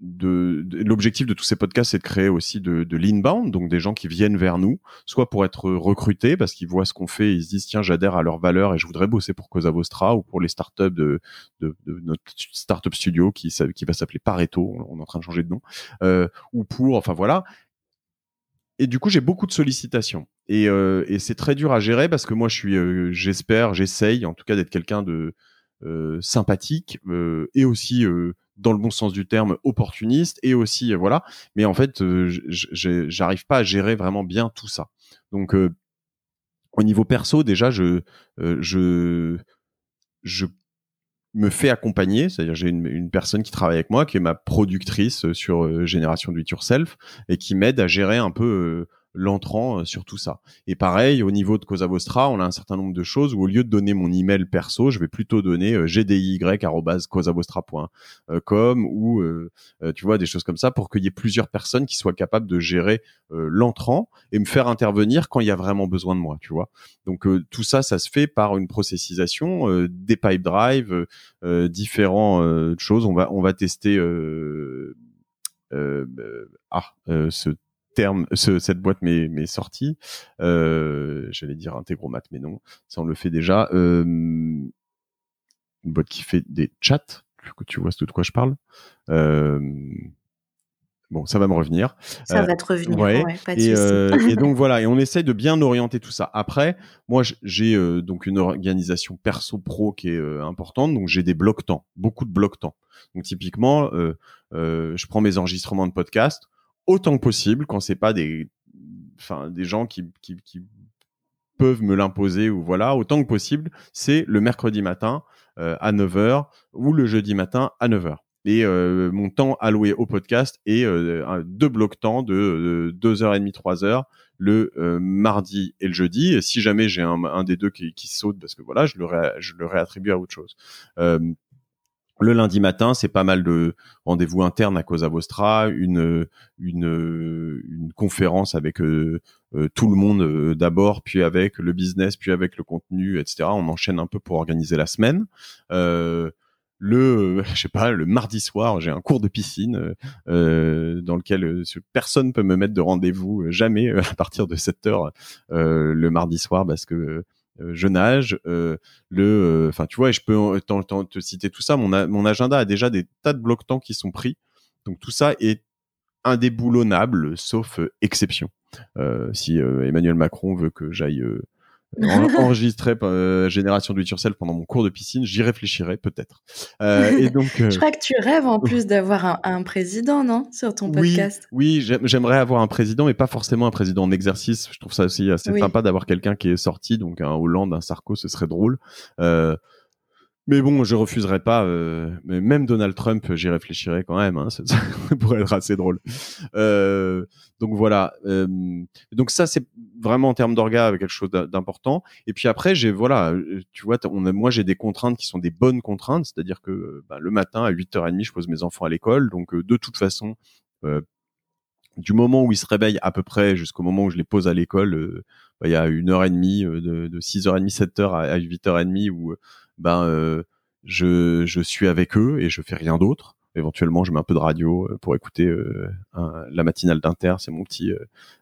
de, l'objectif de tous ces podcasts, c'est de créer aussi de, de l'inbound, donc des gens qui viennent vers nous, soit pour être recrutés parce qu'ils voient ce qu'on fait, et ils se disent tiens j'adhère à leurs valeurs et je voudrais bosser pour Cosa Vostra ou pour les startups de, de, de notre startup studio qui, qui va s'appeler Pareto, on est en train de changer de nom, euh, ou pour, enfin voilà. Et du coup j'ai beaucoup de sollicitations et, euh, et c'est très dur à gérer parce que moi je suis, euh, j'espère, j'essaye en tout cas d'être quelqu'un de euh, sympathique euh, et aussi dans le bon sens du terme opportuniste et aussi euh, voilà. Mais en fait euh, j'arrive pas à gérer vraiment bien tout ça. Donc euh, au niveau perso déjà je me fais accompagner, c'est-à-dire j'ai une, une, personne qui travaille avec moi, qui est ma productrice sur Génération Do It Yourself, et qui m'aide à gérer un peu l'entrant sur tout ça. Et pareil, au niveau de Cosa Vostra, on a un certain nombre de choses où au lieu de donner mon email perso, je vais plutôt donner gdiy@cosavostra.com ou tu vois des choses comme ça pour qu'il y ait plusieurs personnes qui soient capables de gérer l'entrant et me faire intervenir quand il y a vraiment besoin de moi, tu vois. Donc tout ça, ça se fait par une processisation, des pipe drive, différentes choses. On va on va tester ah ce terme, cette boîte m'est sortie. J'allais dire Integromat, mais non, ça on le fait déjà. une boîte qui fait des chats, que tu vois de quoi je parle. Bon, ça va me revenir. Ça va te revenir, ouais. pas de et, euh, et, donc voilà, et on essaye de bien orienter tout ça. Après, moi, j'ai euh, donc une organisation perso-pro qui est euh, importante, donc j'ai des blocs temps, beaucoup de blocs temps. Donc typiquement, je prends mes enregistrements de podcast autant que possible quand c'est pas des, enfin, des gens qui, qui, qui peuvent me l'imposer ou voilà, autant que possible, c'est le mercredi matin à 9h ou le jeudi matin à 9h et euh, mon temps alloué au podcast est euh, deux blocs temps de 2h30, 3h le euh, mardi et le jeudi. Et si jamais j'ai un, des deux qui, qui, saute, parce que voilà, je le, je le réattribue à autre chose. Le lundi matin, c'est pas mal de rendez-vous internes à Cosa Vostra, une, conférence avec tout le monde d'abord, puis avec le business, puis avec le contenu, etc. On enchaîne un peu pour organiser la semaine. Euh, le je sais pas le mardi soir j'ai un cours de piscine euh, euh dans lequel euh, personne peut me mettre de rendez-vous euh, jamais à partir de 7 heures le mardi soir parce que je nage le enfin tu vois je peux te citer tout ça. Mon, mon agenda a déjà des tas de blocs temps qui sont pris. Donc tout ça est indéboulonnable sauf exception. Si Emmanuel Macron veut que j'aille enregistrer euh, Génération Do It Yourself pendant mon cours de piscine, j'y réfléchirai peut-être. Euh, et donc, je crois que tu rêves en plus d'avoir un, président, non, sur ton podcast. Oui, oui j'aimerais avoir un président, mais pas forcément un président en exercice. Je trouve ça aussi assez sympa d'avoir quelqu'un qui est sorti, donc un Hollande, un Sarko, ce serait drôle. Euh, mais bon, je refuserai pas. Euh, mais même Donald Trump, j'y réfléchirai quand même. Hein, ça, pourrait être assez drôle. Euh, donc voilà. Euh, donc ça, c'est vraiment en termes d'orga quelque chose d'important. Et puis après, j'ai voilà, tu vois, moi j'ai des contraintes qui sont des bonnes contraintes, c'est-à-dire que bah, le matin à 8h30, je pose mes enfants à l'école. Donc de toute façon, du moment où ils se réveillent à peu près jusqu'au moment où je les pose à l'école, bah, il y a une heure et demie, de, de 6h30, 7h à, 8h30 où ben euh, je, je suis avec eux et je fais rien d'autre. Éventuellement, je mets un peu de radio euh, pour écouter euh, la matinale d'Inter. C'est mon petit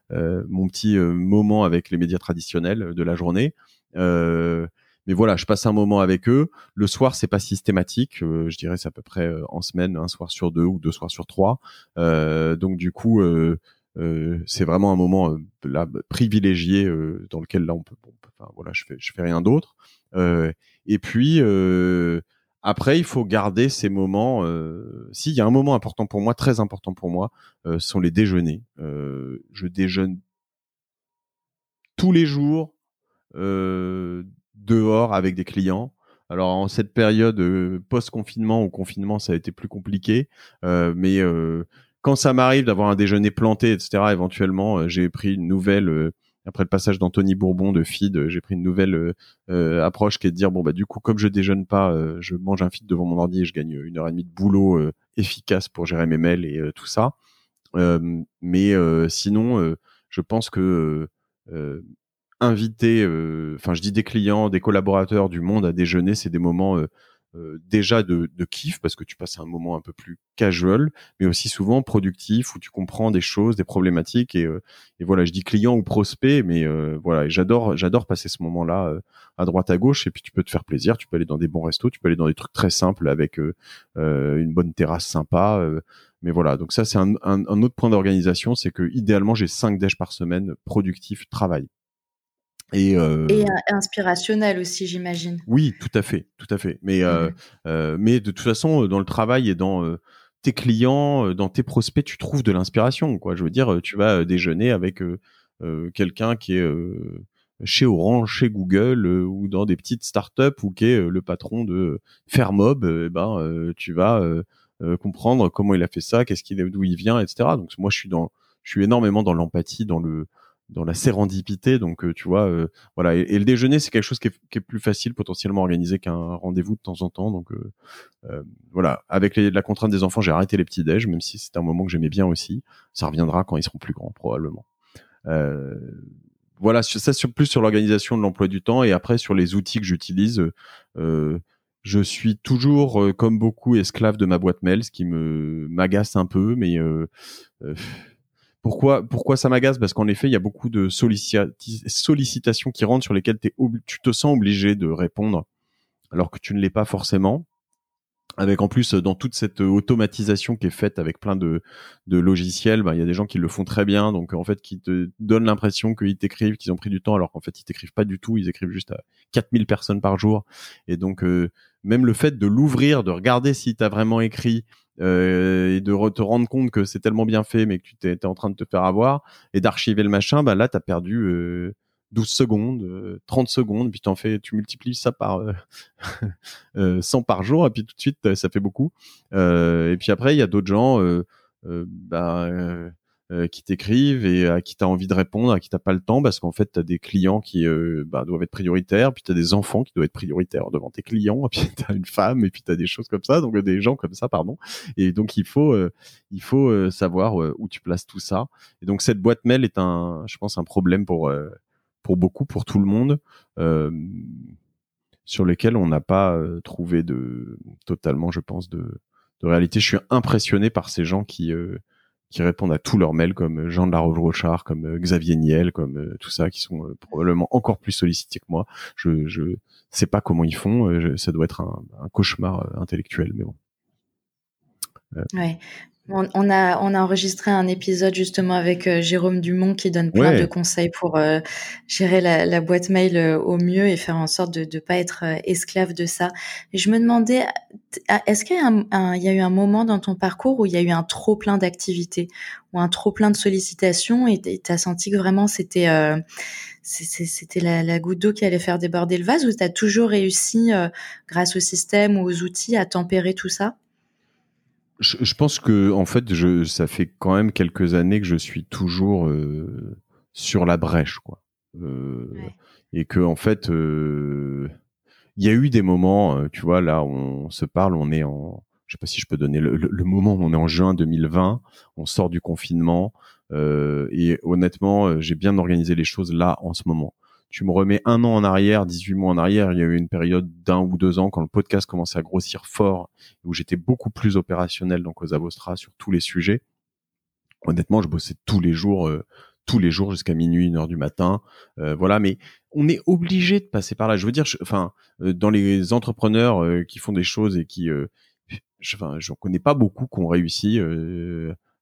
mon petit moment avec les médias traditionnels de la journée. mais voilà, je passe un moment avec eux. Le soir, c'est pas systématique. je dirais c'est à peu près en semaine, un soir sur deux ou deux soirs sur trois. donc du coup, c'est vraiment un moment là privilégié dans lequel là on peut, enfin voilà, je fais je fais rien d'autre. Et puis euh, après, il faut garder ces moments. Euh, S'il y a un moment important pour moi, très important pour moi, euh, sont les déjeuners. Euh, je déjeune tous les jours euh, dehors avec des clients. Alors en cette période post-confinement ou confinement, ça a été plus compliqué, mais quand ça m'arrive d'avoir un déjeuner planté, etc., éventuellement, j'ai pris une nouvelle après le passage d'Anthony Bourbon de feed, j'ai pris une nouvelle euh, euh, approche qui est de dire bon bah du coup comme je déjeune pas, euh, je mange un feed devant mon ordi et je gagne une heure et demie de boulot efficace pour gérer mes mails et tout ça. mais sinon, je pense que inviter, enfin je dis des clients, des collaborateurs du monde à déjeuner, c'est des moments euh, déjà de, kiff parce que tu passes un moment un peu plus casual, mais aussi souvent productif où tu comprends des choses, des problématiques et, euh, voilà, je dis client ou prospect, mais euh, voilà, j'adore j'adore passer ce moment-là à droite à gauche et puis tu peux te faire plaisir, tu peux aller dans des bons restos, tu peux aller dans des trucs très simples avec une bonne terrasse sympa. mais voilà, donc ça c'est un, autre point d'organisation, c'est que idéalement j'ai 5 déj par semaine productifs, travail. Et, euh, et inspirationnel aussi, j'imagine. Oui, tout à fait, tout à fait. Mais, euh, mmh euh, mais de toute façon, dans le travail et dans euh, tes clients, euh, dans tes prospects, tu trouves de l'inspiration. Quoi. Je veux dire, tu vas déjeuner avec quelqu'un qui est chez Orange, chez Google ou dans des petites startups ou qui est le patron de Fairmob. Eh ben, tu vas comprendre comment il a fait ça, qu'est-ce qu'il, d'où il vient, etc. Donc moi, je suis dans, je suis énormément dans l'empathie, dans le dans la sérendipité. Donc, euh, tu vois, euh, voilà. Et, le déjeuner, c'est quelque chose qui est, qui est, plus facile potentiellement organisé qu'un rendez-vous de temps en temps. Donc, euh, voilà. Avec les, la contrainte des enfants, j'ai arrêté les petits déj, même si c'est un moment que j'aimais bien aussi. Ça reviendra quand ils seront plus grands, probablement. voilà, ça sur plus sur l'organisation de l'emploi du temps et après sur les outils que j'utilise. je suis toujours, comme beaucoup, esclave de ma boîte mail, ce qui me m'agace un peu, mais pourquoi, pourquoi ça m'agace? Parce qu'en effet, il y a beaucoup de sollicitations qui rentrent sur lesquelles tu te sens obligé de répondre, alors que tu ne l'es pas forcément. Avec en plus dans toute cette automatisation qui est faite avec plein de, de logiciels, ben, il y a des gens qui le font très bien, donc en fait qui te donnent l'impression qu'ils t'écrivent, qu'ils ont pris du temps, alors qu'en fait ils t'écrivent pas du tout, ils écrivent juste à 4000 personnes par jour. Et donc euh, même le fait de l'ouvrir, de regarder si tu as vraiment écrit, euh, et de te rendre compte que c'est tellement bien fait, mais que tu t'es en train de te faire avoir, et d'archiver le machin, bah là, tu as perdu euh, 12 secondes, 30 euh, secondes, puis en fais, tu multiplies ça par 100 euh, par jour, et puis tout de suite, ça fait beaucoup. et puis après, il y a d'autres gens, bah, euh, qui t'écrivent et à qui t'as envie de répondre, à qui t'as pas le temps parce qu'en fait t'as des clients qui euh, bah, doivent être prioritaires, puis t'as des enfants qui doivent être prioritaires devant tes clients, et puis t'as une femme et puis t'as des choses comme ça, donc des gens comme ça, pardon. Et donc il faut euh, il faut savoir où tu places tout ça. Et donc cette boîte mail est un, je pense, un problème pour pour beaucoup, pour tout le monde. sur lequel on n'a pas trouvé de totalement, je pense, de, de réalité. Je suis impressionné par ces gens qui qui répondent à tous leurs mails, comme Jean de la Rochard, comme euh, Xavier Niel, comme euh, tout ça, qui sont euh, probablement encore plus sollicités que moi. Je je sais pas comment ils font. ça doit être un, un cauchemar intellectuel, mais bon. Ouais. On, a, on a enregistré un épisode justement avec euh, Jérôme Dumont qui donne plein de conseils pour euh, gérer la, boîte mail euh, au mieux et faire en sorte de ne pas être esclave de ça. Et je me demandais, est-ce qu'il y, y, a eu un moment dans ton parcours où il y a eu un trop plein d'activités ou un trop plein de sollicitations et tu as senti que vraiment c'était c'était la, la, goutte d'eau qui allait faire déborder le vase ou tu as toujours réussi, grâce au système ou aux outils, à tempérer tout ça? Je, pense que en fait, je, ça fait quand même quelques années que je suis toujours euh, sur la brèche, quoi. Euh, et que en fait, euh, il y a eu des moments, tu vois, là, on se parle, on est en, je sais pas si je peux donner le, le, moment où on est en juin 2020, on sort du confinement, et honnêtement, j'ai bien organisé les choses là en ce moment tu me remets un an en arrière, 18 mois en arrière, il y a eu une période d'un ou deux ans quand le podcast commençait à grossir fort, où j'étais beaucoup plus opérationnel dans Cosa Vostra sur tous les sujets. Honnêtement, je bossais tous les jours, euh, tous les jours jusqu'à minuit, une heure du matin. Euh, voilà, mais on est obligé de passer par là. Je veux dire, enfin, euh, dans les entrepreneurs qui font des choses et qui, je, enfin, connais pas beaucoup qui ont réussi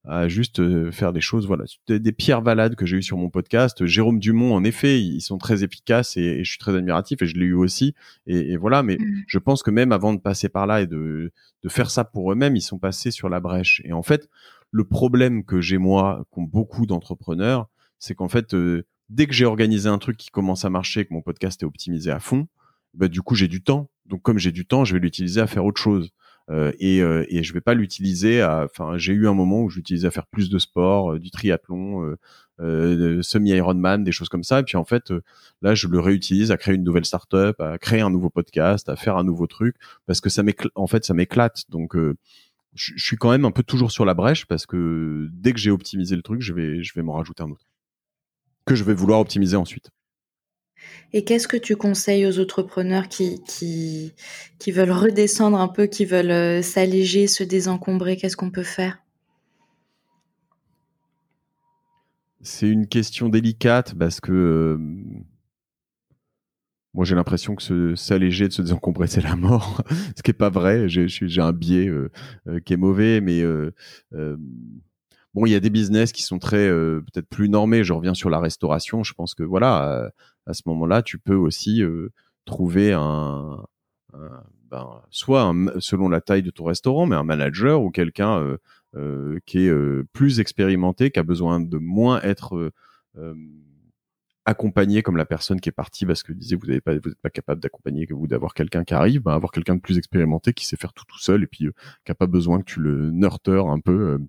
à juste euh, faire des choses. Voilà, des, pierres valades que j'ai eu sur mon podcast. Jérôme Dumont, en effet, ils sont très efficaces et, je suis très admiratif et je l'ai eu aussi. Et, voilà, mais mm. je pense que même avant de passer par là et de, de faire ça pour eux-mêmes, ils sont passés sur la brèche. Et en fait, le problème que j'ai moi, qu'ont beaucoup d'entrepreneurs, c'est qu'en fait, euh, dès que j'ai organisé un truc qui commence à marcher, que mon podcast est optimisé à fond, bah, du coup, j'ai du temps. Donc, comme j'ai du temps, je vais l'utiliser à faire autre chose. Euh, et, euh, et je vais pas l'utiliser à. Enfin, j'ai eu un moment où j'utilisais à faire plus de sport, euh, du triathlon, euh, semi-Ironman, des choses comme ça. Et puis en fait, là, je le réutilise à créer une nouvelle startup, à créer un nouveau podcast, à faire un nouveau truc, parce que ça m'éclate. En fait, ça m'éclate. Donc je suis quand même un peu toujours sur la brèche parce que dès que j'ai optimisé le truc, je vais, je vais m'en rajouter un autre que je vais vouloir optimiser ensuite. Et qu'est-ce que tu conseilles aux entrepreneurs qui, qui, qui veulent redescendre un peu, qui veulent euh, s'alléger, se désencombrer? Qu'est-ce qu'on peut faire? C'est une question délicate parce que euh, moi j'ai l'impression que s'alléger, de se désencombrer, c'est la mort. Ce qui n'est pas vrai. J'ai un biais euh, qui est mauvais, mais bon, il y a des business qui sont très peut-être plus normés. Je reviens sur la restauration. Je pense que voilà à ce moment-là, tu peux aussi euh, trouver un, ben, soit selon la taille de ton restaurant, mais un manager ou quelqu'un euh, euh, qui est plus expérimenté, qui a besoin de moins être accompagné comme la personne qui est partie parce que disait vous n'êtes pas vous êtes pas capable d'accompagner que vous d'avoir quelqu'un qui arrive ben, avoir quelqu'un de plus expérimenté qui sait faire tout tout seul et puis qui a pas besoin que tu le nurture un peu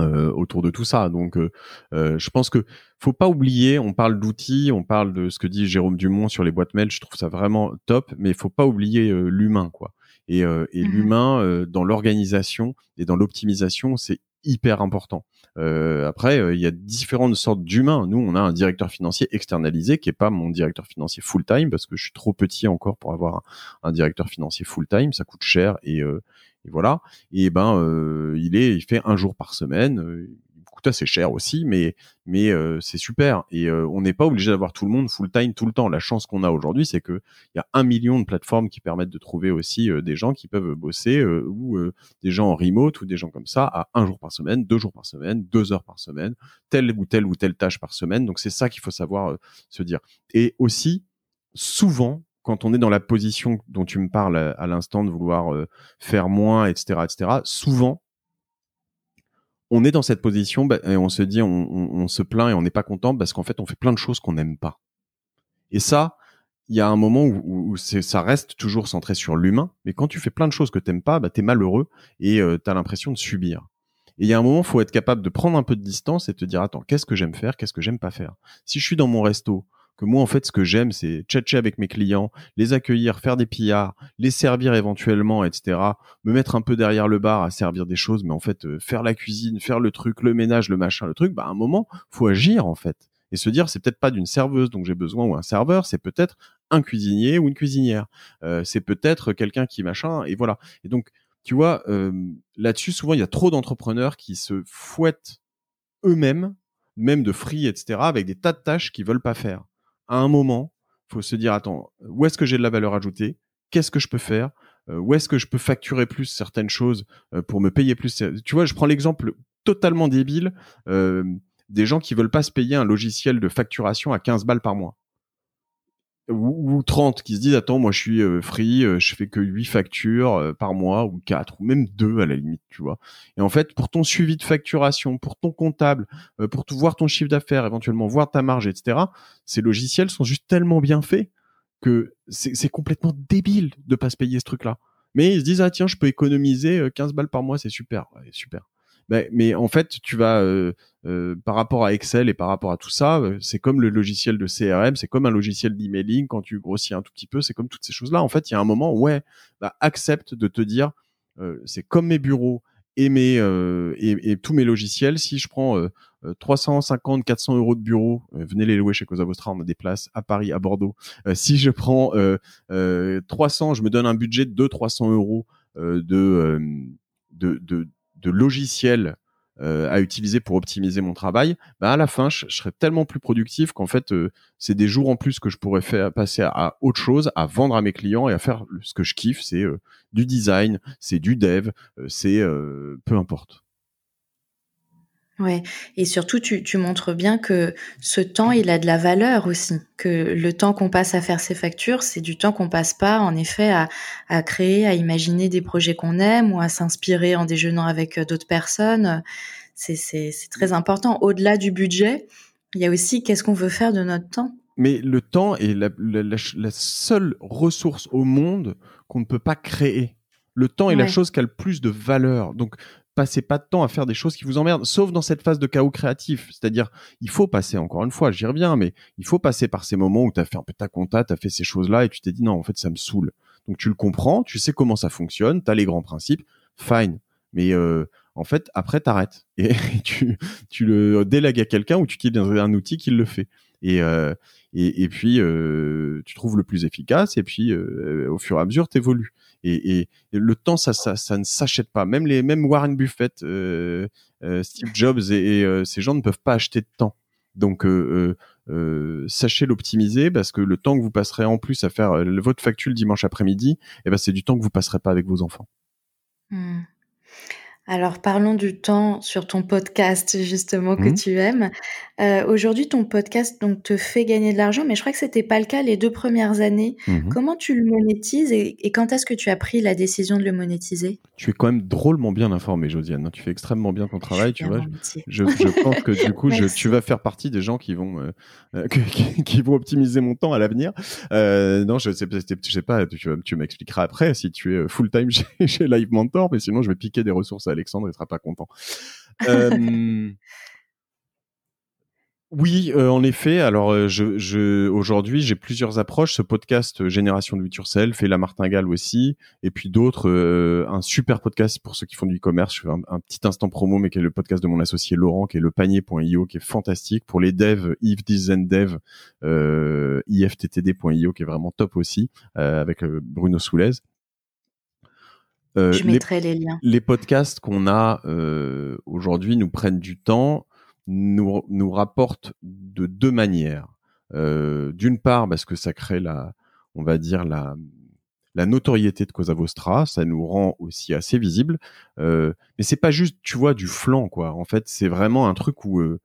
euh, autour de tout ça. Donc, euh, euh, je pense que faut pas oublier. On parle d'outils, on parle de ce que dit Jérôme Dumont sur les boîtes mail. Je trouve ça vraiment top, mais il faut pas oublier l'humain, quoi. Et, et mmh l'humain dans l'organisation et dans l'optimisation, c'est hyper important. Euh, après, il y a différentes sortes d'humains. Nous, on a un directeur financier externalisé qui est pas mon directeur financier full time parce que je suis trop petit encore pour avoir un, directeur financier full time. Ça coûte cher et, euh, et voilà. Et ben, euh, il est, il fait un jour par semaine. Euh, assez cher aussi, mais mais euh, c'est super. Et on n'est pas obligé d'avoir tout le monde full time tout le temps. La chance qu'on a aujourd'hui, c'est que il y a un million de plateformes qui permettent de trouver aussi des gens qui peuvent bosser ou des gens en remote ou des gens comme ça à un jour par semaine, deux jours par semaine, deux heures par semaine, telle ou telle ou telle tâche par semaine. Donc c'est ça qu'il faut savoir se dire. Et aussi souvent quand on est dans la position dont tu me parles à, l'instant de vouloir euh, faire moins, etc., etc., souvent, on est dans cette position bah, et on se dit, on, se plaint et on n'est pas content parce qu'en fait, on fait plein de choses qu'on n'aime pas. Et ça, il y a un moment où, ça reste toujours centré sur l'humain, mais quand tu fais plein de choses que tu n'aimes pas, bah, tu es malheureux et euh, tu as l'impression de subir. Et il y a un moment, il faut être capable de prendre un peu de distance et te dire, attends, qu'est-ce que j'aime faire, qu'est-ce que j'aime pas faire? Si je suis dans mon resto, que moi en fait ce que j'aime c'est tchatcher avec mes clients, les accueillir, faire des pillards, les servir éventuellement, etc. Me mettre un peu derrière le bar à servir des choses, mais en fait euh, faire la cuisine, faire le truc, le ménage, le machin, le truc, bah à un moment faut agir en fait et se dire c'est peut-être pas d'une serveuse dont j'ai besoin ou un serveur, c'est peut-être un cuisinier ou une cuisinière, euh, c'est peut-être quelqu'un qui machin et voilà. Et donc tu vois là-dessus souvent il y a trop d'entrepreneurs qui se fouettent eux-mêmes même de free, etc., avec des tas de tâches qu'ils veulent pas faire à un moment, faut se dire attends, où est-ce que j'ai de la valeur ajoutée? Qu'est-ce que je peux faire? Euh, Où est-ce que je peux facturer plus certaines choses euh, pour me payer plus? Tu vois, je prends l'exemple totalement débile euh, des gens qui veulent pas se payer un logiciel de facturation à 15 balles par mois ou, 30 qui se disent attends moi je suis euh, free euh, je fais que 8 factures euh, par mois ou 4 ou même 2 à la limite tu vois. Et en fait pour ton suivi de facturation pour ton comptable pour tout voir ton chiffre d'affaires éventuellement voir ta marge etc ces logiciels sont juste tellement bien faits que c'est complètement débile de pas se payer ce truc là mais ils se disent ah tiens je peux économiser 15 balles par mois c'est super. Ouais, super ben, mais en fait, tu vas euh, euh, par rapport à Excel et par rapport à tout ça, euh, c'est comme le logiciel de CRM, c'est comme un logiciel d'emailing. Quand tu grossis un tout petit peu, c'est comme toutes ces choses-là. En fait, il y a un moment, ouais, bah, accepte de te dire, c'est comme mes bureaux et mes et, et, tous mes logiciels. Si je prends 350, 400 euros de bureau, venez les louer chez Cosa Vostra, on a des places à Paris, à Bordeaux. si je prends 300, je me donne un budget de 300 euros de, de, de de logiciels euh, à utiliser pour optimiser mon travail, bah à la fin, je, serais tellement plus productif qu'en fait, euh, c'est des jours en plus que je pourrais faire passer à, autre chose, à vendre à mes clients et à faire ce que je kiffe, c'est euh, du design, c'est du dev, c'est peu importe. Ouais, et surtout tu, tu montres bien que ce temps, il a de la valeur aussi, que le temps qu'on passe à faire ces factures, c'est du temps qu'on passe pas en effet à, à créer, à imaginer des projets qu'on aime ou à s'inspirer en déjeunant avec euh, d'autres personnes. C'est, très important. Au-delà du budget, il y a aussi qu'est-ce qu'on veut faire de notre temps. Mais le temps est la, la, la, seule ressource au monde qu'on ne peut pas créer. Le temps est la chose qui a le plus de valeur. Donc, passez pas de temps à faire des choses qui vous emmerdent, sauf dans cette phase de chaos créatif. C'est-à-dire, il faut passer, encore une fois, j'y reviens, mais il faut passer par ces moments où tu as fait un peu ta compta, tu as fait ces choses-là et tu t'es dit non, en fait, ça me saoule. Donc tu le comprends, tu sais comment ça fonctionne, tu as les grands principes, fine. Mais euh, en fait, après, t'arrêtes et, tu, tu le délègues à quelqu'un ou tu utilises un outil qui le fait. Et, euh, et, et, puis, euh, tu trouves le plus efficace et puis, euh, au fur et à mesure, t'évolues. Et, et, le temps, ça, ça, ça ne s'achète pas. Même les, même Warren Buffett, euh, Steve Jobs et, ces gens ne peuvent pas acheter de temps. Donc, sachez l'optimiser parce que le temps que vous passerez en plus à faire votre facture le dimanche après-midi, eh ben, c'est du temps que vous passerez pas avec vos enfants. Mmh. Alors parlons du temps sur ton podcast justement que mmh. tu aimes. Euh, aujourd'hui, ton podcast donc te fait gagner de l'argent, mais je crois que c'était pas le cas les deux premières années. Mmh Comment tu le monétises et, quand est-ce que tu as pris la décision de le monétiser? Tu es quand même drôlement bien informé, Josiane. Hein. Tu fais extrêmement bien ton travail. Tu vois, je, je, pense que du coup, je, tu vas faire partie des gens qui vont euh, euh, qui, vont optimiser mon temps à l'avenir. non, je sais, je sais pas. Tu, tu m'expliqueras après si tu es full time chez, chez Live Mentor, mais sinon je vais piquer des ressources à Alexandre, il sera pas content. Euh, oui, euh, en effet. Alors, euh, je, je aujourd'hui, j'ai plusieurs approches. Ce podcast euh, Génération de Yourself et La Martingale aussi, et puis d'autres. un super podcast pour ceux qui font du e-commerce. Je fais un, petit instant promo, mais qui est le podcast de mon associé Laurent, qui est le panier.io, qui est fantastique pour les devs. Yves Dizen Dev, ifttd.io, qui est vraiment top aussi, avec Bruno Soulez. je mettrai les, liens. Les podcasts qu'on a aujourd'hui nous prennent du temps nous, nous rapporte de deux manières. Euh, D'une part, parce que ça crée la, on va dire la, la notoriété de Cosa Vostra, ça nous rend aussi assez visible. Euh, mais c'est pas juste, tu vois, du flanc, quoi. En fait, c'est vraiment un truc où, euh,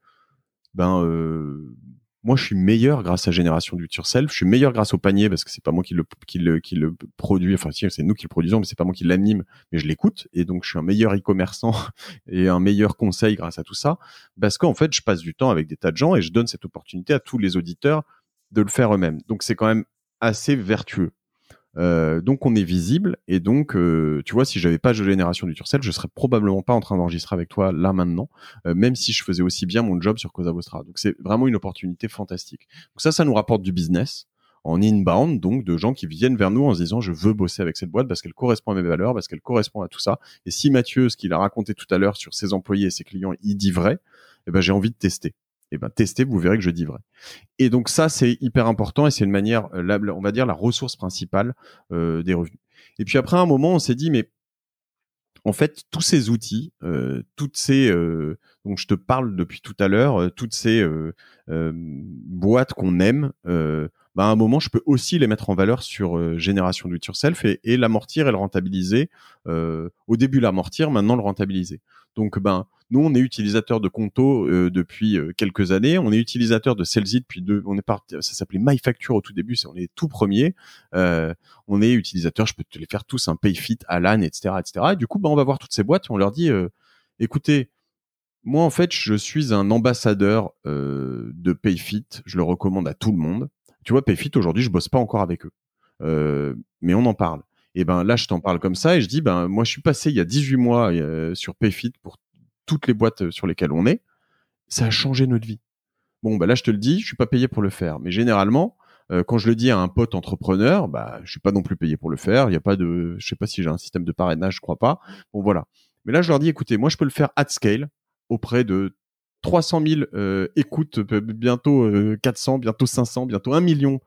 ben, euh, moi je suis meilleur grâce à Génération du Self, je suis meilleur grâce au panier parce que c'est pas moi qui le, qui produit, enfin si c'est nous qui le produisons, mais c'est pas moi qui l'anime, mais je l'écoute et donc je suis un meilleur e-commerçant et un meilleur conseil grâce à tout ça parce qu'en fait je passe du temps avec des tas de gens et je donne cette opportunité à tous les auditeurs de le faire eux-mêmes. Donc c'est quand même assez vertueux. Euh, donc on est visible et donc euh, tu vois si j'avais pas de génération du Turcel, je serais probablement pas en train d'enregistrer avec toi là maintenant, euh, même si je faisais aussi bien mon job sur Cosa Vostra. Donc c'est vraiment une opportunité fantastique. Donc ça, ça nous rapporte du business en inbound, donc de gens qui viennent vers nous en se disant je veux bosser avec cette boîte parce qu'elle correspond à mes valeurs, parce qu'elle correspond à tout ça. Et si Mathieu, ce qu'il a raconté tout à l'heure sur ses employés et ses clients, il dit vrai, eh ben j'ai envie de tester eh ben testez, vous verrez que je dis vrai. Et donc ça c'est hyper important et c'est une manière, euh, on va dire la ressource principale euh, des revenus. Et puis après un moment on s'est dit mais en fait tous ces outils, euh, toutes ces euh, donc je te parle depuis tout à l'heure, toutes ces boîtes qu'on aime. Bah à un moment, je peux aussi les mettre en valeur sur génération do it yourself et, et l'amortir et le rentabiliser. au début l'amortir, maintenant le rentabiliser. Donc ben nous, on est utilisateur de Conto euh, depuis euh, quelques années. On est utilisateur de Celsi depuis deux. On est parti. Ça s'appelait MyFacture au tout début. C'est on est tout premier. Euh, on est utilisateur. Je peux te les faire tous un PayFit, Alan, etc., etc. Et du coup, bah, on va voir toutes ces boîtes. on leur dit, écoutez, moi en fait, je suis un ambassadeur de PayFit. Je le recommande à tout le monde. Tu vois, PayFit aujourd'hui, je bosse pas encore avec eux, mais on en parle. Et ben là, je t'en parle comme ça et je dis, ben moi, je suis passé il y a 18 mois sur PayFit pour toutes les boîtes euh, sur lesquelles on est, ça a changé notre vie. Bon, bah là, je te le dis, je suis pas payé pour le faire. Mais généralement, euh, quand je le dis à un pote entrepreneur, bah, je suis pas non plus payé pour le faire. Il y a pas de, je sais pas si j'ai un système de parrainage, je crois pas. Bon, voilà. Mais là, je leur dis, écoutez, moi, je peux le faire at scale auprès de 300 000 euh, écoutes, bientôt 400, bientôt 500, bientôt 1 million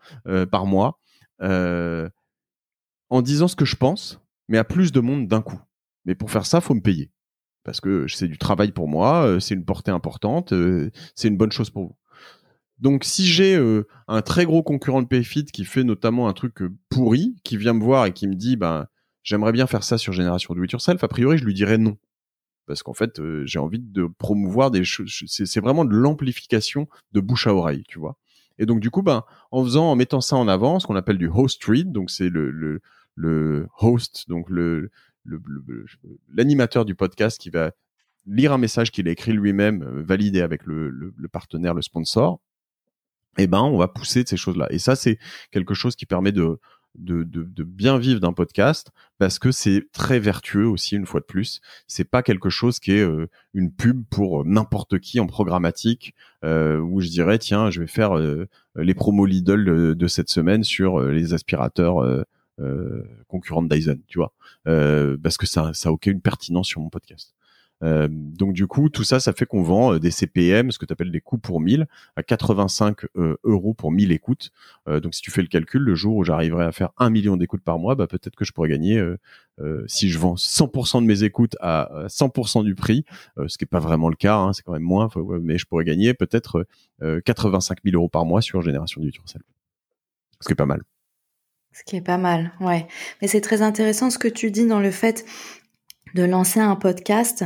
par mois, en disant ce que je pense, mais à plus de monde d'un coup. Mais pour faire ça, faut me payer parce que c'est du travail pour moi, euh, c'est une portée importante, euh, c'est une bonne chose pour vous. Donc si j'ai euh, un très gros concurrent de Payfit qui fait notamment un truc pourri, qui vient me voir et qui me dit ben j'aimerais bien faire ça sur génération do it yourself, a priori je lui dirais non. Parce qu'en fait, j'ai envie de promouvoir des choses. C'est vraiment de l'amplification de bouche à oreille, tu vois. Et donc du coup, ben, en faisant, en mettant ça en avant, ce qu'on appelle du host read, donc c'est le, le, le host, donc le, l'animateur du podcast qui va lire un message qu'il a écrit lui-même, euh, validé avec le, partenaire, le sponsor, eh ben, on va pousser de ces choses-là. Et ça, c'est quelque chose qui permet de, de, bien vivre d'un podcast parce que c'est très vertueux aussi, une fois de plus. C'est pas quelque chose qui est euh, une pub pour euh, n'importe qui en programmatique où je dirais, tiens, je vais faire les promos Lidl de, cette semaine sur les aspirateurs euh, concurrente Dyson, tu vois, euh, parce que ça, ça a aucune pertinence sur mon podcast. Euh, donc du coup, tout ça, ça fait qu'on vend des CPM, ce que tu appelles des coûts pour 1000, à 85 euros pour 1000 écoutes. donc si tu fais le calcul, le jour où j'arriverai à faire un million d'écoutes par mois, bah, peut-être que je pourrais gagner, si je vends 100% de mes écoutes à 100% du prix, ce qui est pas vraiment le cas, hein, c'est quand même moins, mais je pourrais gagner peut-être 85 000 euros par mois sur Génération du Yourself. Ce qui est pas mal. Ce qui est pas mal, ouais. Mais c'est très intéressant ce que tu dis dans le fait de lancer un podcast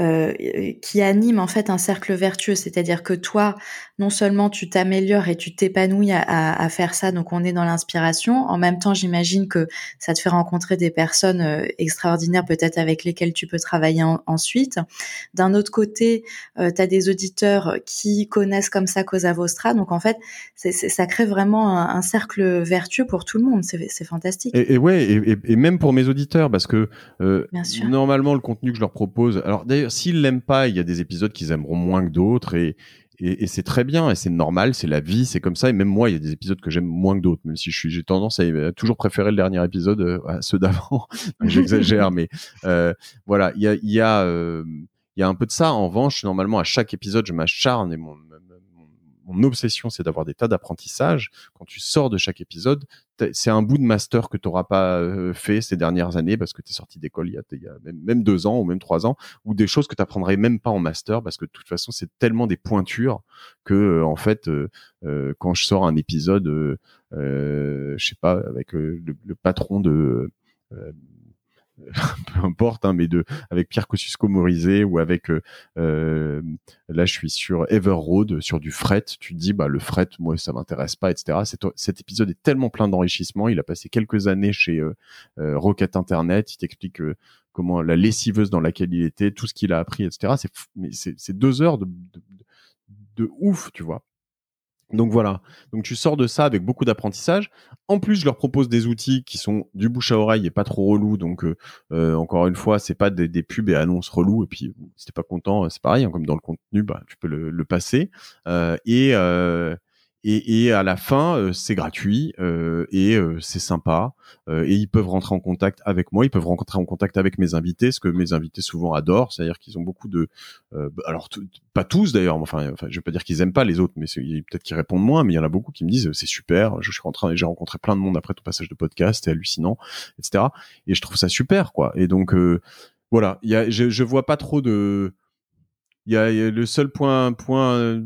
euh, qui anime en fait un cercle vertueux, c'est-à-dire que toi, non seulement tu t'améliores et tu t'épanouis à, faire ça, donc on est dans l'inspiration. En même temps, j'imagine que ça te fait rencontrer des personnes euh, extraordinaires, peut-être avec lesquelles tu peux travailler ensuite. D'un autre côté, euh, tu as des auditeurs qui connaissent comme ça Cosa Vostra, donc en fait, ça crée vraiment un, cercle vertueux pour tout le monde. C'est fantastique. Et, ouais, et, même pour mes auditeurs, parce que normalement le contenu que je leur propose, alors d'ailleurs dire, s'ils l'aiment pas, il y a des épisodes qu'ils aimeront moins que d'autres et, et, c'est très bien et c'est normal, c'est la vie, c'est comme ça. Et même moi, il y a des épisodes que j'aime moins que d'autres, même si je j'ai tendance à, toujours préférer le dernier épisode euh, à ceux d'avant. J'exagère, mais euh, voilà, il y a, il y a, euh, il y a un peu de ça. En revanche, normalement, à chaque épisode, je m'acharne et mon, mon obsession, c'est d'avoir des tas d'apprentissages. Quand tu sors de chaque épisode, c'est un bout de master que tu n'auras pas euh, fait ces dernières années parce que tu es sorti d'école il y a, même, deux ans ou même trois ans, ou des choses que tu apprendrais même pas en master parce que de toute façon, c'est tellement des pointures que, euh, en fait, euh, quand je sors un épisode, je sais pas, avec le, patron de peu importe, hein, mais de avec Pierre Kosciusko-Morizet ou avec euh, euh, là je suis sur Everroad sur du fret. Tu te dis bah le fret moi ça m'intéresse pas etc. Cet, épisode est tellement plein d'enrichissement. Il a passé quelques années chez euh, euh Rocket Internet. Il t'explique comment la lessiveuse dans laquelle il était, tout ce qu'il a appris etc. C'est c'est deux heures de, de, de ouf tu vois. Donc voilà. Donc tu sors de ça avec beaucoup d'apprentissage. En plus, je leur propose des outils qui sont du bouche à oreille et pas trop relous. Donc euh, euh encore une fois, c'est pas des, pubs et annonces relous. Et puis si t'es pas content, c'est pareil. Hein, comme dans le contenu, bah tu peux le, passer. Euh, et euh, et, et, à la fin, euh, c'est gratuit euh, et euh, c'est sympa. et ils peuvent rentrer en contact avec moi, ils peuvent rentrer en contact avec mes invités, ce que mes invités souvent adorent, c'est-à-dire qu'ils ont beaucoup de, bah, alors pas tous d'ailleurs, enfin, enfin, je vais pas dire qu'ils aiment pas les autres, mais peut-être qu'ils répondent moins, mais il y en a beaucoup qui me disent c'est super, je suis rentré, j'ai rencontré plein de monde après ton passage de podcast, c'est hallucinant, etc. Et je trouve ça super, quoi. Et donc voilà, il y a, je, je vois pas trop de, il y a, le seul point, point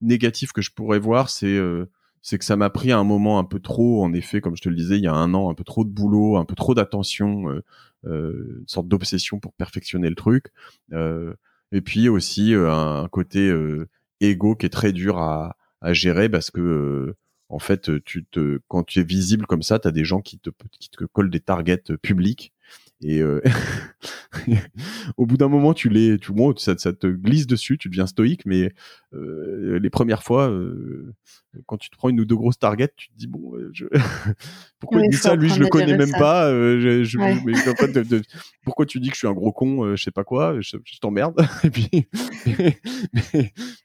négatif que je pourrais voir, c'est euh, que ça m'a pris un moment un peu trop, en effet, comme je te le disais, il y a un an, un peu trop de boulot, un peu trop d'attention, euh, euh une sorte d'obsession pour perfectionner le truc. Euh, et puis aussi un côté égo qui est très dur à, à gérer parce que en fait, tu te, quand tu es visible comme ça, tu as des gens qui te, qui te collent des targets publics et euh, au bout d'un moment, tu les, tu, bon, ça, ça, te glisse dessus, tu deviens stoïque, mais euh, les premières fois, euh, quand tu te prends une ou deux grosses targets, tu te dis bon, euh, je... pourquoi il dit ça Lui, je le connais même pas. Euh, je, je, mais, de, de, pourquoi tu dis que je suis un gros con Je sais pas quoi. Je, t'emmerde. et puis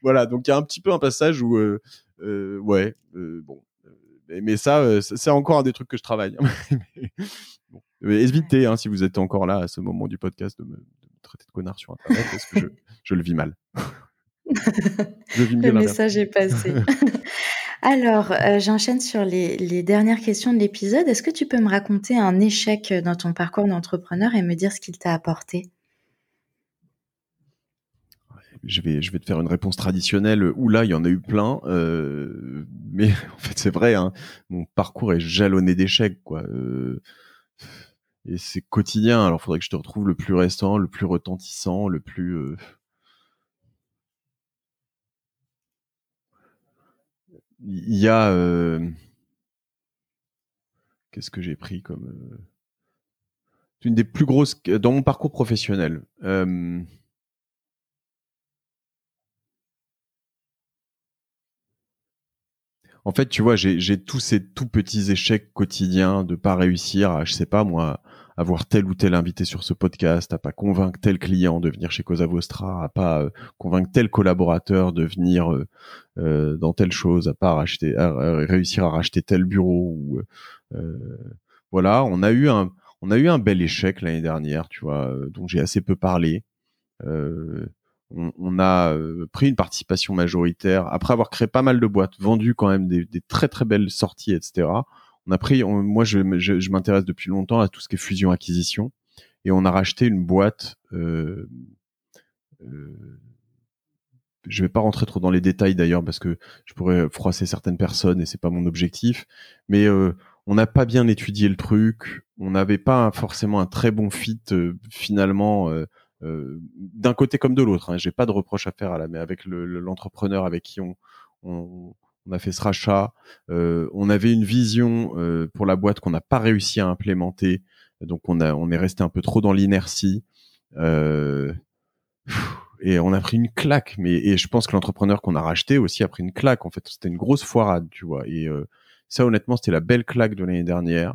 voilà. Donc il y a un petit peu un passage où, ouais, bon. Mais, ça, c'est encore un des trucs que je travaille. bon. Évitez, hein, si vous êtes encore là à ce moment du podcast, de me, traiter de connard sur Internet, parce que je, le vis mal. le message est passé. Alors, euh, j'enchaîne sur les, dernières questions de l'épisode. Est-ce que tu peux me raconter un échec dans ton parcours d'entrepreneur et me dire ce qu'il t'a apporté? Je vais, je vais te faire une réponse traditionnelle où là, il y en a eu plein. Euh, mais en fait, c'est vrai, hein, mon parcours est jalonné d'échecs. quoi. Euh, et c'est quotidien. Alors, faudrait que je te retrouve le plus récent, le plus retentissant, le plus. Euh, il y a. Euh, qu'est-ce que j'ai pris comme. Euh, une des plus grosses. Dans mon parcours professionnel. En fait, tu vois, j'ai tous ces tout petits échecs quotidiens de pas réussir à, je sais pas moi, avoir tel ou tel invité sur ce podcast, à pas convaincre tel client de venir chez Cosa Vostra, à pas euh, convaincre tel collaborateur de venir euh, euh, dans telle chose, à pas racheter, réussir à racheter tel bureau. Voilà, on a eu un, on a eu un bel échec l'année dernière, tu vois, dont j'ai assez peu parlé. On, a pris une participation majoritaire après avoir créé pas mal de boîtes, vendu quand même des, très très belles sorties, etc on a pris, moi je, je, m'intéresse depuis longtemps à tout ce qui est fusion acquisition et on a racheté une boîte. Euh, euh, je vais pas rentrer trop dans les détails d'ailleurs parce que je pourrais froisser certaines personnes et c'est pas mon objectif. Mais euh, on n'a pas bien étudié le truc, on n'avait pas forcément un très bon fit euh, finalement. Euh, euh, d'un côté comme de l'autre, hein. j'ai pas de reproche à faire à la, mais avec l'entrepreneur avec qui on, on, on a fait ce rachat, euh, on avait une vision euh, pour la boîte qu'on n'a pas réussi à implémenter, donc on a on est resté un peu trop dans l'inertie. Euh, et on a pris une claque, mais et je pense que l'entrepreneur qu'on a racheté aussi a pris une claque. En fait, c'était une grosse foirade, tu vois. Et ça, honnêtement, c'était la belle claque de l'année dernière.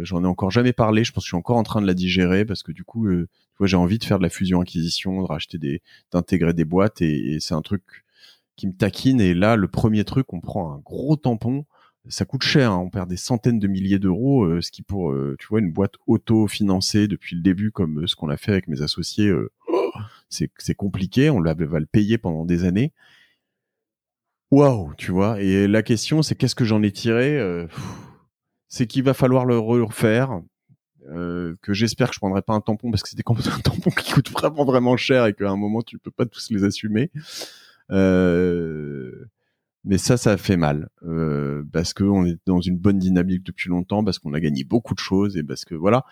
J'en ai encore jamais parlé. Je pense que je suis encore en train de la digérer parce que du coup, tu vois, j'ai envie de faire de la fusion acquisition, de racheter des, d'intégrer des boîtes et, et c'est un truc qui me taquine. Et là, le premier truc, on prend un gros tampon ça coûte cher, hein. on perd des centaines de milliers d'euros, euh, ce qui pour, euh, tu vois, une boîte auto-financée depuis le début, comme euh, ce qu'on a fait avec mes associés, c'est compliqué, on va le payer pendant des années. Waouh, tu vois, et la question, c'est qu'est-ce que j'en ai tiré C'est qu'il va falloir le refaire, que j'espère que je prendrai pas un tampon, parce que c'était un tampon qui coûte vraiment, vraiment cher, et qu'à un moment, tu peux pas tous les assumer. Euh, mais ça, ça fait mal euh, parce qu'on est dans une bonne dynamique depuis longtemps, parce qu'on a gagné beaucoup de choses et parce que voilà.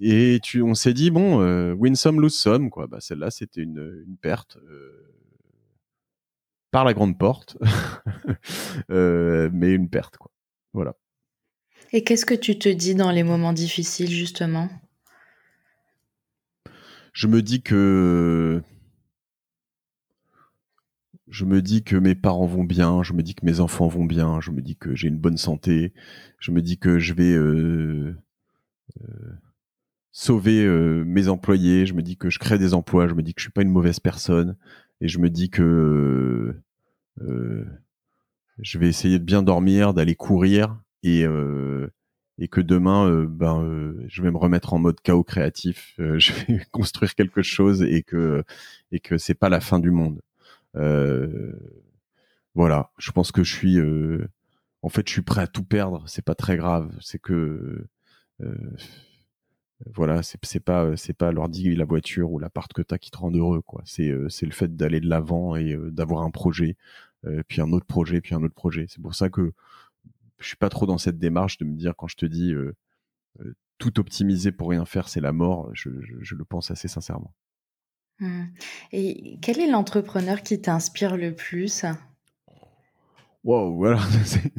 Et tu, on s'est dit bon, euh, win some, lose some, quoi. Bah celle-là, c'était une, une perte euh, par la grande porte, euh, mais une perte, quoi. Voilà. Et qu'est-ce que tu te dis dans les moments difficiles, justement? Je me dis que je me dis que mes parents vont bien, je me dis que mes enfants vont bien, je me dis que j'ai une bonne santé, je me dis que je vais euh, euh, sauver euh, mes employés, je me dis que je crée des emplois, je me dis que je suis pas une mauvaise personne, et je me dis que je vais essayer de bien dormir, d'aller courir, et et que demain, ben, je vais me remettre en mode chaos créatif, je vais construire quelque chose, et que et que c'est pas la fin du monde. Euh, voilà, je pense que je suis, euh, en fait, je suis prêt à tout perdre. C'est pas très grave. C'est que euh, voilà, c'est c'est pas c'est pas l'ordi, la voiture ou l'appart que t'as qui te rend heureux quoi. C'est c'est le fait d'aller de l'avant et d'avoir un projet, puis un autre projet, puis un autre projet. C'est pour ça que je suis pas trop dans cette démarche de me dire quand je te dis tout optimiser pour rien faire, c'est la mort. Je, je le pense assez sincèrement. Mmh. Et quel est l'entrepreneur qui t'inspire le plus? Wow, voilà,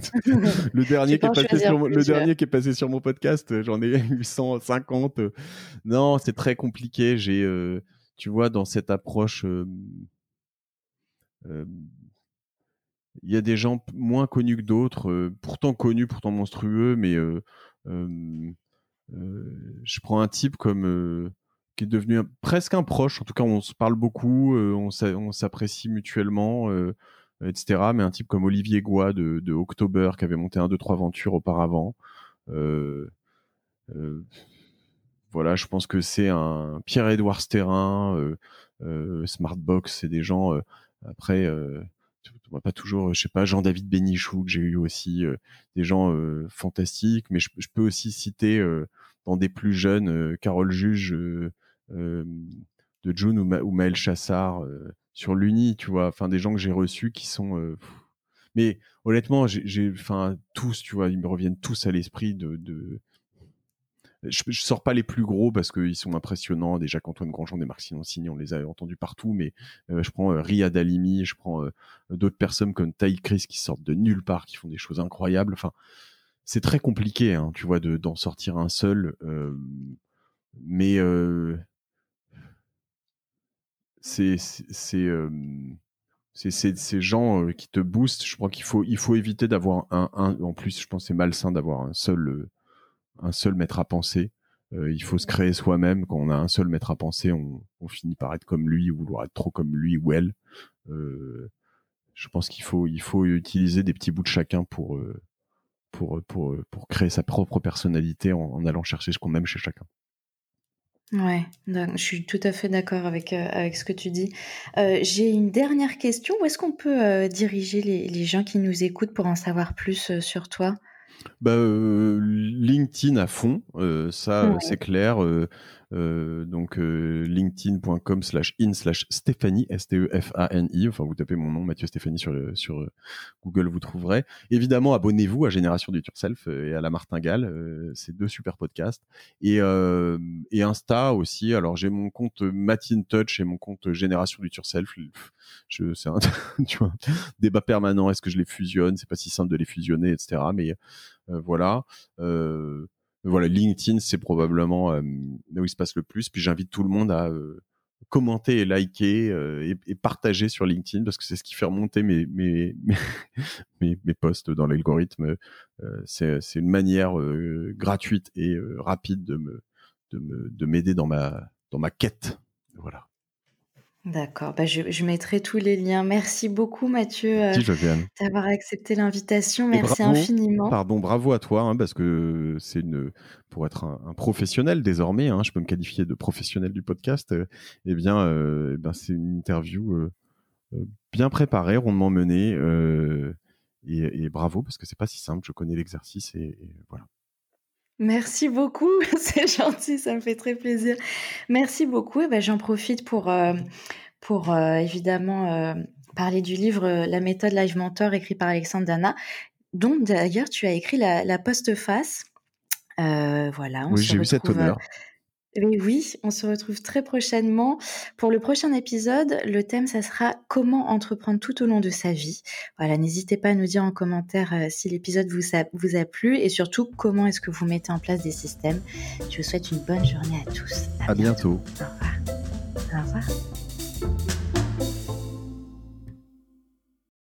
le dernier qui est passé sur mon, le dernier qui est passé sur mon podcast, euh, j'en ai 850. Euh. Non, c'est très compliqué. J'ai, euh, tu vois, dans cette approche, il y a des gens moins connus que d'autres, pourtant connus, pourtant monstrueux, mais je prends un type comme qui est devenu presque un proche. En tout cas, on se parle beaucoup, euh, on s'apprécie mutuellement, euh, etc. Mais un type comme Olivier Goua de, October, qui avait monté un, deux, trois aventures auparavant. Euh, voilà, je pense que c'est un Pierre-Édouard Sterrin, Smartbox, c'est des gens. après, pas toujours, je sais pas, Jean-David Bénichou que j'ai eu aussi, des gens fantastiques. Mais je, peux aussi citer dans des plus jeunes, Carole Juge euh, de June ou, Maël Chassard euh, sur l'Uni, tu vois, enfin des gens que j'ai reçus qui sont euh, mais honnêtement, j'ai, enfin, tous, tu vois, ils me reviennent tous à l'esprit de... Je, je, sors pas les plus gros parce qu'ils sont impressionnants. Déjà qu'Antoine Grandjean des Marc Simoncini, on les a entendus partout, mais je prends euh, Riyad Alimi, je prends d'autres personnes comme Ty Chris qui sortent de nulle part, qui font des choses incroyables. Enfin, c'est très compliqué, hein, tu vois, de, d'en sortir un seul. mais c'est c'est ces gens euh, qui te boostent. Je crois qu'il faut il faut éviter d'avoir un, un, en plus je pense c'est malsain d'avoir un seul euh, un seul maître à penser. Euh, il faut se créer soi-même. Quand on a un seul maître à penser, on, on, finit par être comme lui ou vouloir être trop comme lui ou elle. Euh, je pense qu'il faut il faut utiliser des petits bouts de chacun pour pour pour pour créer sa propre personnalité en, en allant chercher ce qu'on aime chez chacun. Ouais, je suis tout à fait d'accord avec, euh, avec ce que tu dis. Euh, j'ai une dernière question. Où est-ce qu'on peut, euh, diriger les les gens qui nous écoutent pour en savoir plus, sur toi? Bah, LinkedIn à fond, ça, c'est clair, euh, donc euh, linkedin.com slash in slash Stéphanie, S-T-E-F-A-N-I. Enfin, vous tapez mon nom, Mathieu Stéphanie, sur, sur euh, Google, vous trouverez. Évidemment, abonnez-vous à Génération It Yourself et à La Martingale. c'est deux super podcasts. Et, et Insta aussi. Alors, j'ai mon compte Matin Touch et mon compte Génération It Yourself. Je, c'est un tu vois, débat permanent. Est-ce que je les fusionne? C'est pas si simple de les fusionner, etc. Mais voilà. Euh, voilà, LinkedIn, c'est probablement euh, là où il se passe le plus. Puis j'invite tout le monde à, euh, commenter et liker et, partager sur LinkedIn parce que c'est ce qui fait remonter mes mes mes, mes posts dans l'algorithme. c'est c'est une manière gratuite et rapide de me de me de m'aider dans ma dans ma quête. Voilà. D'accord, bah je, mettrai tous les liens. Merci beaucoup Mathieu euh, d'avoir accepté l'invitation. Merci infiniment. Pardon, bravo à toi, hein, parce que c'est une pour être un, professionnel désormais, hein, je peux me qualifier de professionnel du podcast. Euh, eh bien, euh, eh ben c'est une interview bien préparée, rondement menée, et, bravo parce que c'est pas si simple. Je connais l'exercice et voilà. Merci beaucoup, c'est gentil, ça me fait très plaisir. Merci beaucoup. Et ben, j'en profite pour, euh, pour euh, évidemment euh, parler du livre La méthode Live Mentor écrit par Alexandre Dana, dont d'ailleurs tu as écrit la, la postface. voilà. On oui, j'ai eu cet honneur. Oui, oui, on se retrouve très prochainement. Pour le prochain épisode, le thème, ça sera comment entreprendre tout au long de sa vie. Voilà, n'hésitez pas à nous dire en commentaire euh, si l'épisode vous a, vous a plu et surtout comment est-ce que vous mettez en place des systèmes. Je vous souhaite une bonne journée à tous. À, bientôt. Au revoir. Au revoir.